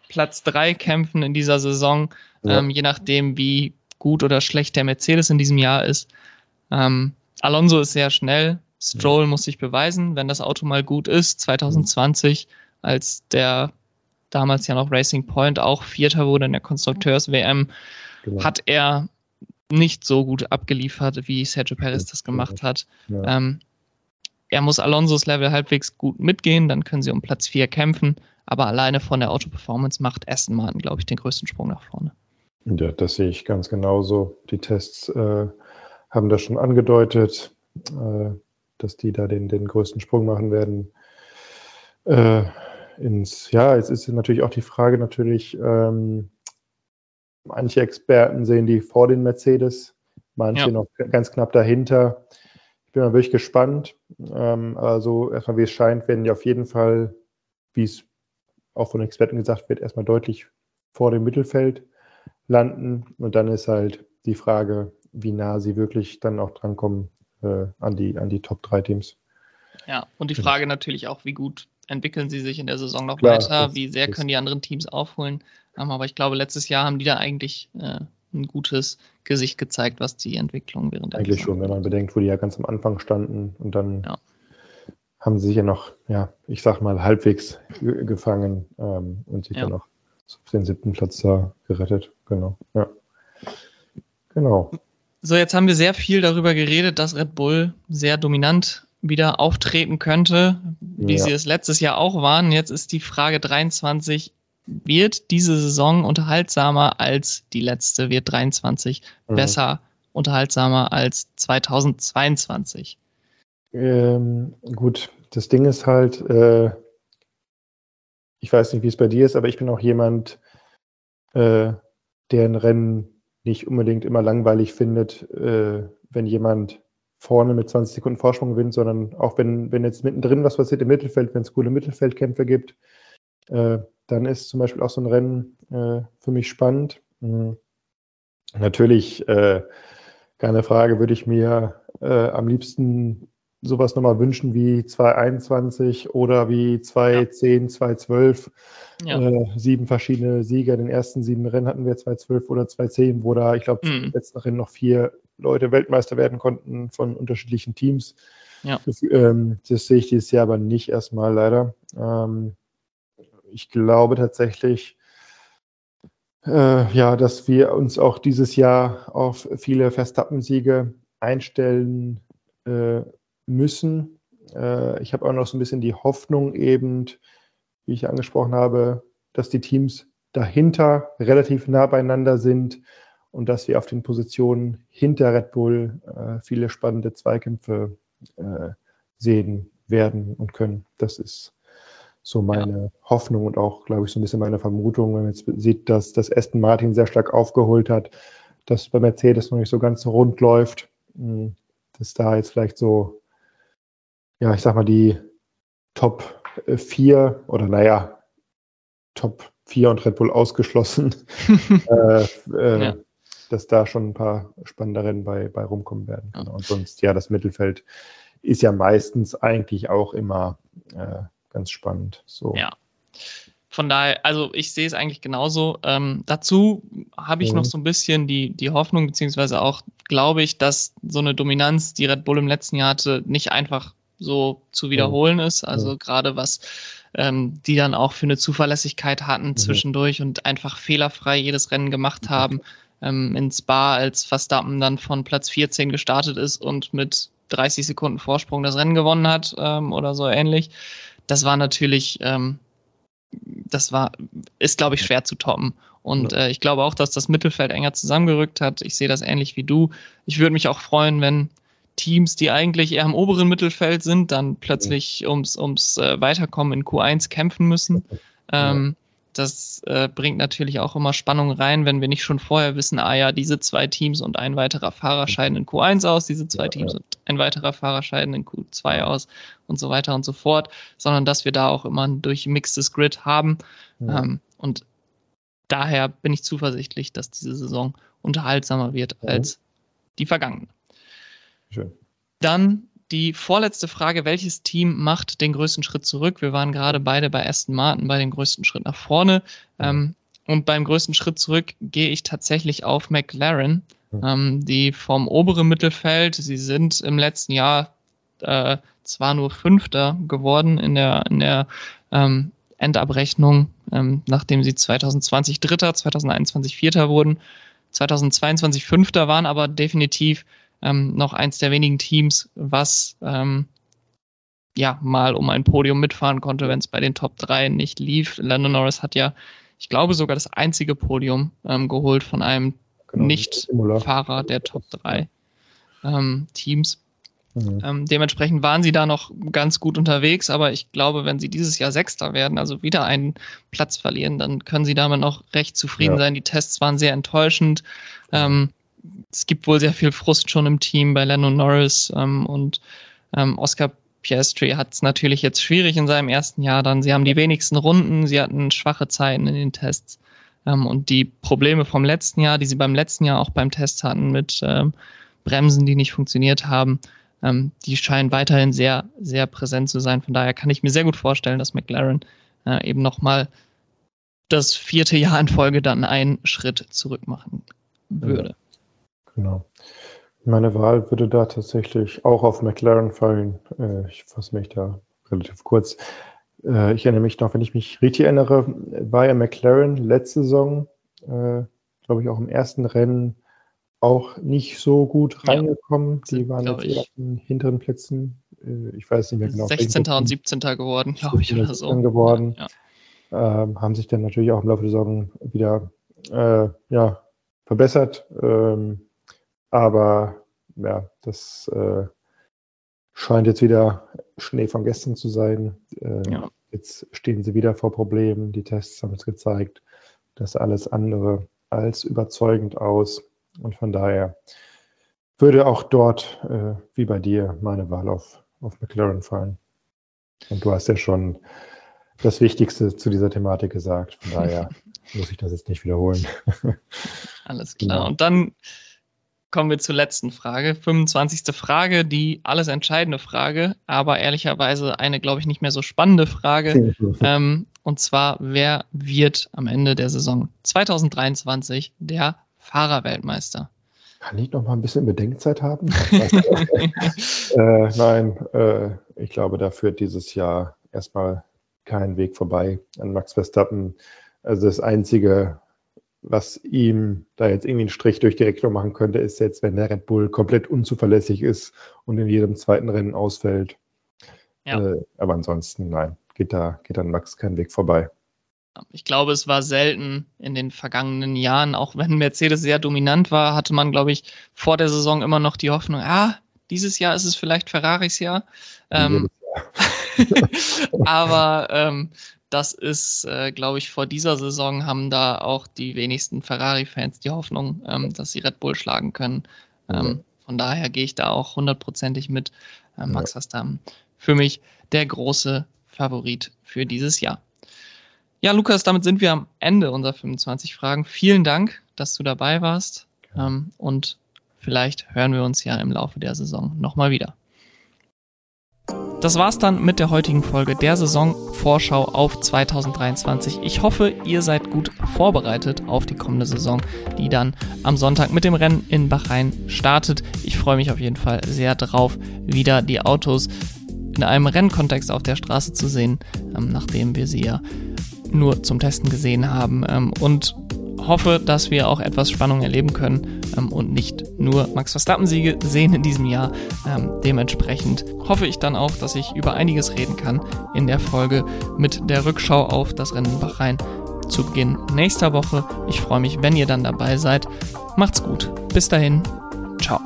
Platz 3 kämpfen in dieser Saison, ja. ähm, je nachdem, wie gut oder schlecht der Mercedes in diesem Jahr ist. Ähm, Alonso ist sehr schnell, Stroll muss sich beweisen, wenn das Auto mal gut ist. 2020, als der damals ja noch Racing Point auch Vierter wurde in der Konstrukteurs-WM, genau. hat er nicht so gut abgeliefert, wie Sergio Perez das gemacht hat. Ja. Ähm, er muss Alonsos Level halbwegs gut mitgehen, dann können sie um Platz 4 kämpfen, aber alleine von der Auto-Performance macht Aston Martin, glaube ich, den größten Sprung nach vorne. Ja, das sehe ich ganz genauso. Die Tests äh, haben das schon angedeutet, äh, dass die da den, den größten Sprung machen werden. Äh, ins, ja, es ist natürlich auch die Frage natürlich, ähm, Manche Experten sehen die vor den Mercedes, manche ja. noch ganz knapp dahinter. Ich bin mal wirklich gespannt. Ähm, also erstmal, wie es scheint, werden die auf jeden Fall, wie es auch von Experten gesagt wird, erstmal deutlich vor dem Mittelfeld landen. Und dann ist halt die Frage, wie nah sie wirklich dann auch drankommen äh, an, die, an die Top 3 Teams. Ja, und die Frage natürlich auch, wie gut entwickeln sie sich in der Saison noch Klar, weiter, das, wie sehr können die anderen Teams aufholen. Um, aber ich glaube, letztes Jahr haben die da eigentlich äh, ein gutes Gesicht gezeigt, was die Entwicklung während der Eigentlich Saison schon, wenn man bedenkt, wo die ja ganz am Anfang standen und dann ja. haben sie sich ja noch, ja, ich sag mal, halbwegs gefangen ähm, und sich ja. dann noch auf den siebten Platz da gerettet. Genau, ja. Genau. So, jetzt haben wir sehr viel darüber geredet, dass Red Bull sehr dominant wieder auftreten könnte, wie ja. sie es letztes Jahr auch waren. Jetzt ist die Frage 23, wird diese Saison unterhaltsamer als die letzte? Wird 23 mhm. besser unterhaltsamer als 2022? Ähm, gut, das Ding ist halt, äh, ich weiß nicht, wie es bei dir ist, aber ich bin auch jemand, äh, der ein Rennen nicht unbedingt immer langweilig findet, äh, wenn jemand vorne mit 20 Sekunden Vorsprung gewinnt, sondern auch wenn, wenn jetzt mittendrin was passiert im Mittelfeld, wenn es coole Mittelfeldkämpfe gibt, äh, dann ist zum Beispiel auch so ein Rennen äh, für mich spannend. Mhm. Natürlich, äh, keine Frage, würde ich mir äh, am liebsten sowas nochmal wünschen wie 221 oder wie 210, ja. 212. Ja. Äh, sieben verschiedene Sieger. In den ersten sieben Rennen hatten wir 212 oder 210, wo da, ich glaube, mhm. im letzten Rennen noch vier Leute Weltmeister werden konnten von unterschiedlichen Teams. Ja. Das, ähm, das sehe ich dieses Jahr aber nicht erstmal leider. Ähm, ich glaube tatsächlich, äh, ja, dass wir uns auch dieses Jahr auf viele Verstappen-Siege einstellen äh, müssen. Äh, ich habe auch noch so ein bisschen die Hoffnung eben, wie ich angesprochen habe, dass die Teams dahinter relativ nah beieinander sind und dass wir auf den Positionen hinter Red Bull äh, viele spannende Zweikämpfe äh, sehen werden und können. Das ist so meine ja. Hoffnung und auch, glaube ich, so ein bisschen meine Vermutung, wenn man jetzt sieht, dass das Aston Martin sehr stark aufgeholt hat, dass bei Mercedes noch nicht so ganz rund läuft, hm, dass da jetzt vielleicht so, ja, ich sag mal, die Top 4 oder naja, Top 4 und Red Bull ausgeschlossen, äh, äh, ja dass da schon ein paar spannende Rennen bei, bei rumkommen werden. Ja. Und sonst, ja, das Mittelfeld ist ja meistens eigentlich auch immer äh, ganz spannend. So. Ja. Von daher, also ich sehe es eigentlich genauso. Ähm, dazu habe ich mhm. noch so ein bisschen die, die Hoffnung, beziehungsweise auch glaube ich, dass so eine Dominanz, die Red Bull im letzten Jahr hatte, nicht einfach so zu wiederholen mhm. ist. Also mhm. gerade was ähm, die dann auch für eine Zuverlässigkeit hatten mhm. zwischendurch und einfach fehlerfrei jedes Rennen gemacht mhm. haben ähm, in Spa, als Verstappen dann von Platz 14 gestartet ist und mit 30 Sekunden Vorsprung das Rennen gewonnen hat ähm, oder so ähnlich. Das war natürlich, ähm, das war, ist glaube ich schwer zu toppen. Und äh, ich glaube auch, dass das Mittelfeld enger zusammengerückt hat. Ich sehe das ähnlich wie du. Ich würde mich auch freuen, wenn Teams, die eigentlich eher im oberen Mittelfeld sind, dann plötzlich ums, ums äh, Weiterkommen in Q1 kämpfen müssen. Ähm, das äh, bringt natürlich auch immer Spannung rein, wenn wir nicht schon vorher wissen, ah ja, diese zwei Teams und ein weiterer Fahrer scheiden in Q1 aus, diese zwei Teams und ein weiterer Fahrer scheiden in Q2 aus und so weiter und so fort, sondern dass wir da auch immer ein durchmixtes Grid haben. Ja. Ähm, und daher bin ich zuversichtlich, dass diese Saison unterhaltsamer wird als die vergangene. Schön. Dann die vorletzte Frage, welches Team macht den größten Schritt zurück? Wir waren gerade beide bei Aston Martin bei dem größten Schritt nach vorne. Ähm, und beim größten Schritt zurück gehe ich tatsächlich auf McLaren, ähm, die vom oberen Mittelfeld, sie sind im letzten Jahr äh, zwar nur Fünfter geworden in der, in der ähm, Endabrechnung, ähm, nachdem sie 2020 Dritter, 2021 Vierter wurden, 2022 Fünfter waren aber definitiv ähm, noch eins der wenigen Teams, was ähm, ja mal um ein Podium mitfahren konnte, wenn es bei den Top 3 nicht lief. Lando Norris hat ja, ich glaube, sogar das einzige Podium ähm, geholt von einem genau, Nicht-Fahrer der Top 3 ähm, Teams. Mhm. Ähm, dementsprechend waren sie da noch ganz gut unterwegs, aber ich glaube, wenn sie dieses Jahr Sechster werden, also wieder einen Platz verlieren, dann können sie damit noch recht zufrieden ja. sein. Die Tests waren sehr enttäuschend. Ähm, es gibt wohl sehr viel Frust schon im Team bei Lando Norris ähm, und ähm, Oscar Piastri hat es natürlich jetzt schwierig in seinem ersten Jahr dann. Sie haben die wenigsten Runden, sie hatten schwache Zeiten in den Tests ähm, und die Probleme vom letzten Jahr, die sie beim letzten Jahr auch beim Test hatten mit ähm, Bremsen, die nicht funktioniert haben, ähm, die scheinen weiterhin sehr, sehr präsent zu sein. Von daher kann ich mir sehr gut vorstellen, dass McLaren äh, eben nochmal das vierte Jahr in Folge dann einen Schritt zurück machen würde. Genau. Meine Wahl würde da tatsächlich auch auf McLaren fallen. Äh, ich fasse mich da relativ kurz. Äh, ich erinnere mich noch, wenn ich mich richtig erinnere, war ja McLaren letzte Saison, äh, glaube ich, auch im ersten Rennen auch nicht so gut reingekommen. Ja, Die waren jetzt auf den hinteren Plätzen. Ich weiß nicht mehr genau. 16. und 17. geworden, glaube ich, oder so. Geworden. Ja. Ähm, haben sich dann natürlich auch im Laufe der Saison wieder äh, ja, verbessert. Ähm, aber ja, das äh, scheint jetzt wieder Schnee von gestern zu sein. Äh, ja. Jetzt stehen sie wieder vor Problemen. Die Tests haben es gezeigt, dass alles andere als überzeugend aus. Und von daher würde auch dort, äh, wie bei dir, meine Wahl auf, auf McLaren fallen. Und du hast ja schon das Wichtigste zu dieser Thematik gesagt. Von daher muss ich das jetzt nicht wiederholen. Alles klar. Genau. Und dann kommen wir zur letzten Frage. 25. Frage, die alles entscheidende Frage, aber ehrlicherweise eine, glaube ich, nicht mehr so spannende Frage. ähm, und zwar, wer wird am Ende der Saison 2023 der Fahrerweltmeister? Kann ich noch mal ein bisschen Bedenkzeit haben? äh, nein, äh, ich glaube, da führt dieses Jahr erstmal kein Weg vorbei an Max Verstappen. Also das Einzige, was ihm da jetzt irgendwie einen Strich durch die Rechnung machen könnte, ist jetzt, wenn der Red Bull komplett unzuverlässig ist und in jedem zweiten Rennen ausfällt. Ja. Äh, aber ansonsten, nein, geht da, geht an Max kein Weg vorbei. Ich glaube, es war selten in den vergangenen Jahren, auch wenn Mercedes sehr dominant war, hatte man, glaube ich, vor der Saison immer noch die Hoffnung, ah, dieses Jahr ist es vielleicht Ferraris Jahr. Ähm, aber ähm, das ist, äh, glaube ich, vor dieser Saison haben da auch die wenigsten Ferrari-Fans die Hoffnung, ähm, dass sie Red Bull schlagen können. Ähm, mhm. Von daher gehe ich da auch hundertprozentig mit äh, Max ja. Verstappen. Für mich der große Favorit für dieses Jahr. Ja, Lukas, damit sind wir am Ende unserer 25 Fragen. Vielen Dank, dass du dabei warst. Ähm, und vielleicht hören wir uns ja im Laufe der Saison nochmal wieder. Das war's dann mit der heutigen Folge der Saisonvorschau auf 2023. Ich hoffe, ihr seid gut vorbereitet auf die kommende Saison, die dann am Sonntag mit dem Rennen in Bahrain startet. Ich freue mich auf jeden Fall sehr drauf, wieder die Autos in einem Rennkontext auf der Straße zu sehen, ähm, nachdem wir sie ja nur zum Testen gesehen haben. Ähm, und hoffe, dass wir auch etwas Spannung erleben können ähm, und nicht nur Max Verstappen-Siege sehen in diesem Jahr. Ähm, dementsprechend hoffe ich dann auch, dass ich über einiges reden kann in der Folge mit der Rückschau auf das Rennen in Bahrain zu Beginn nächster Woche. Ich freue mich, wenn ihr dann dabei seid. Macht's gut. Bis dahin. Ciao.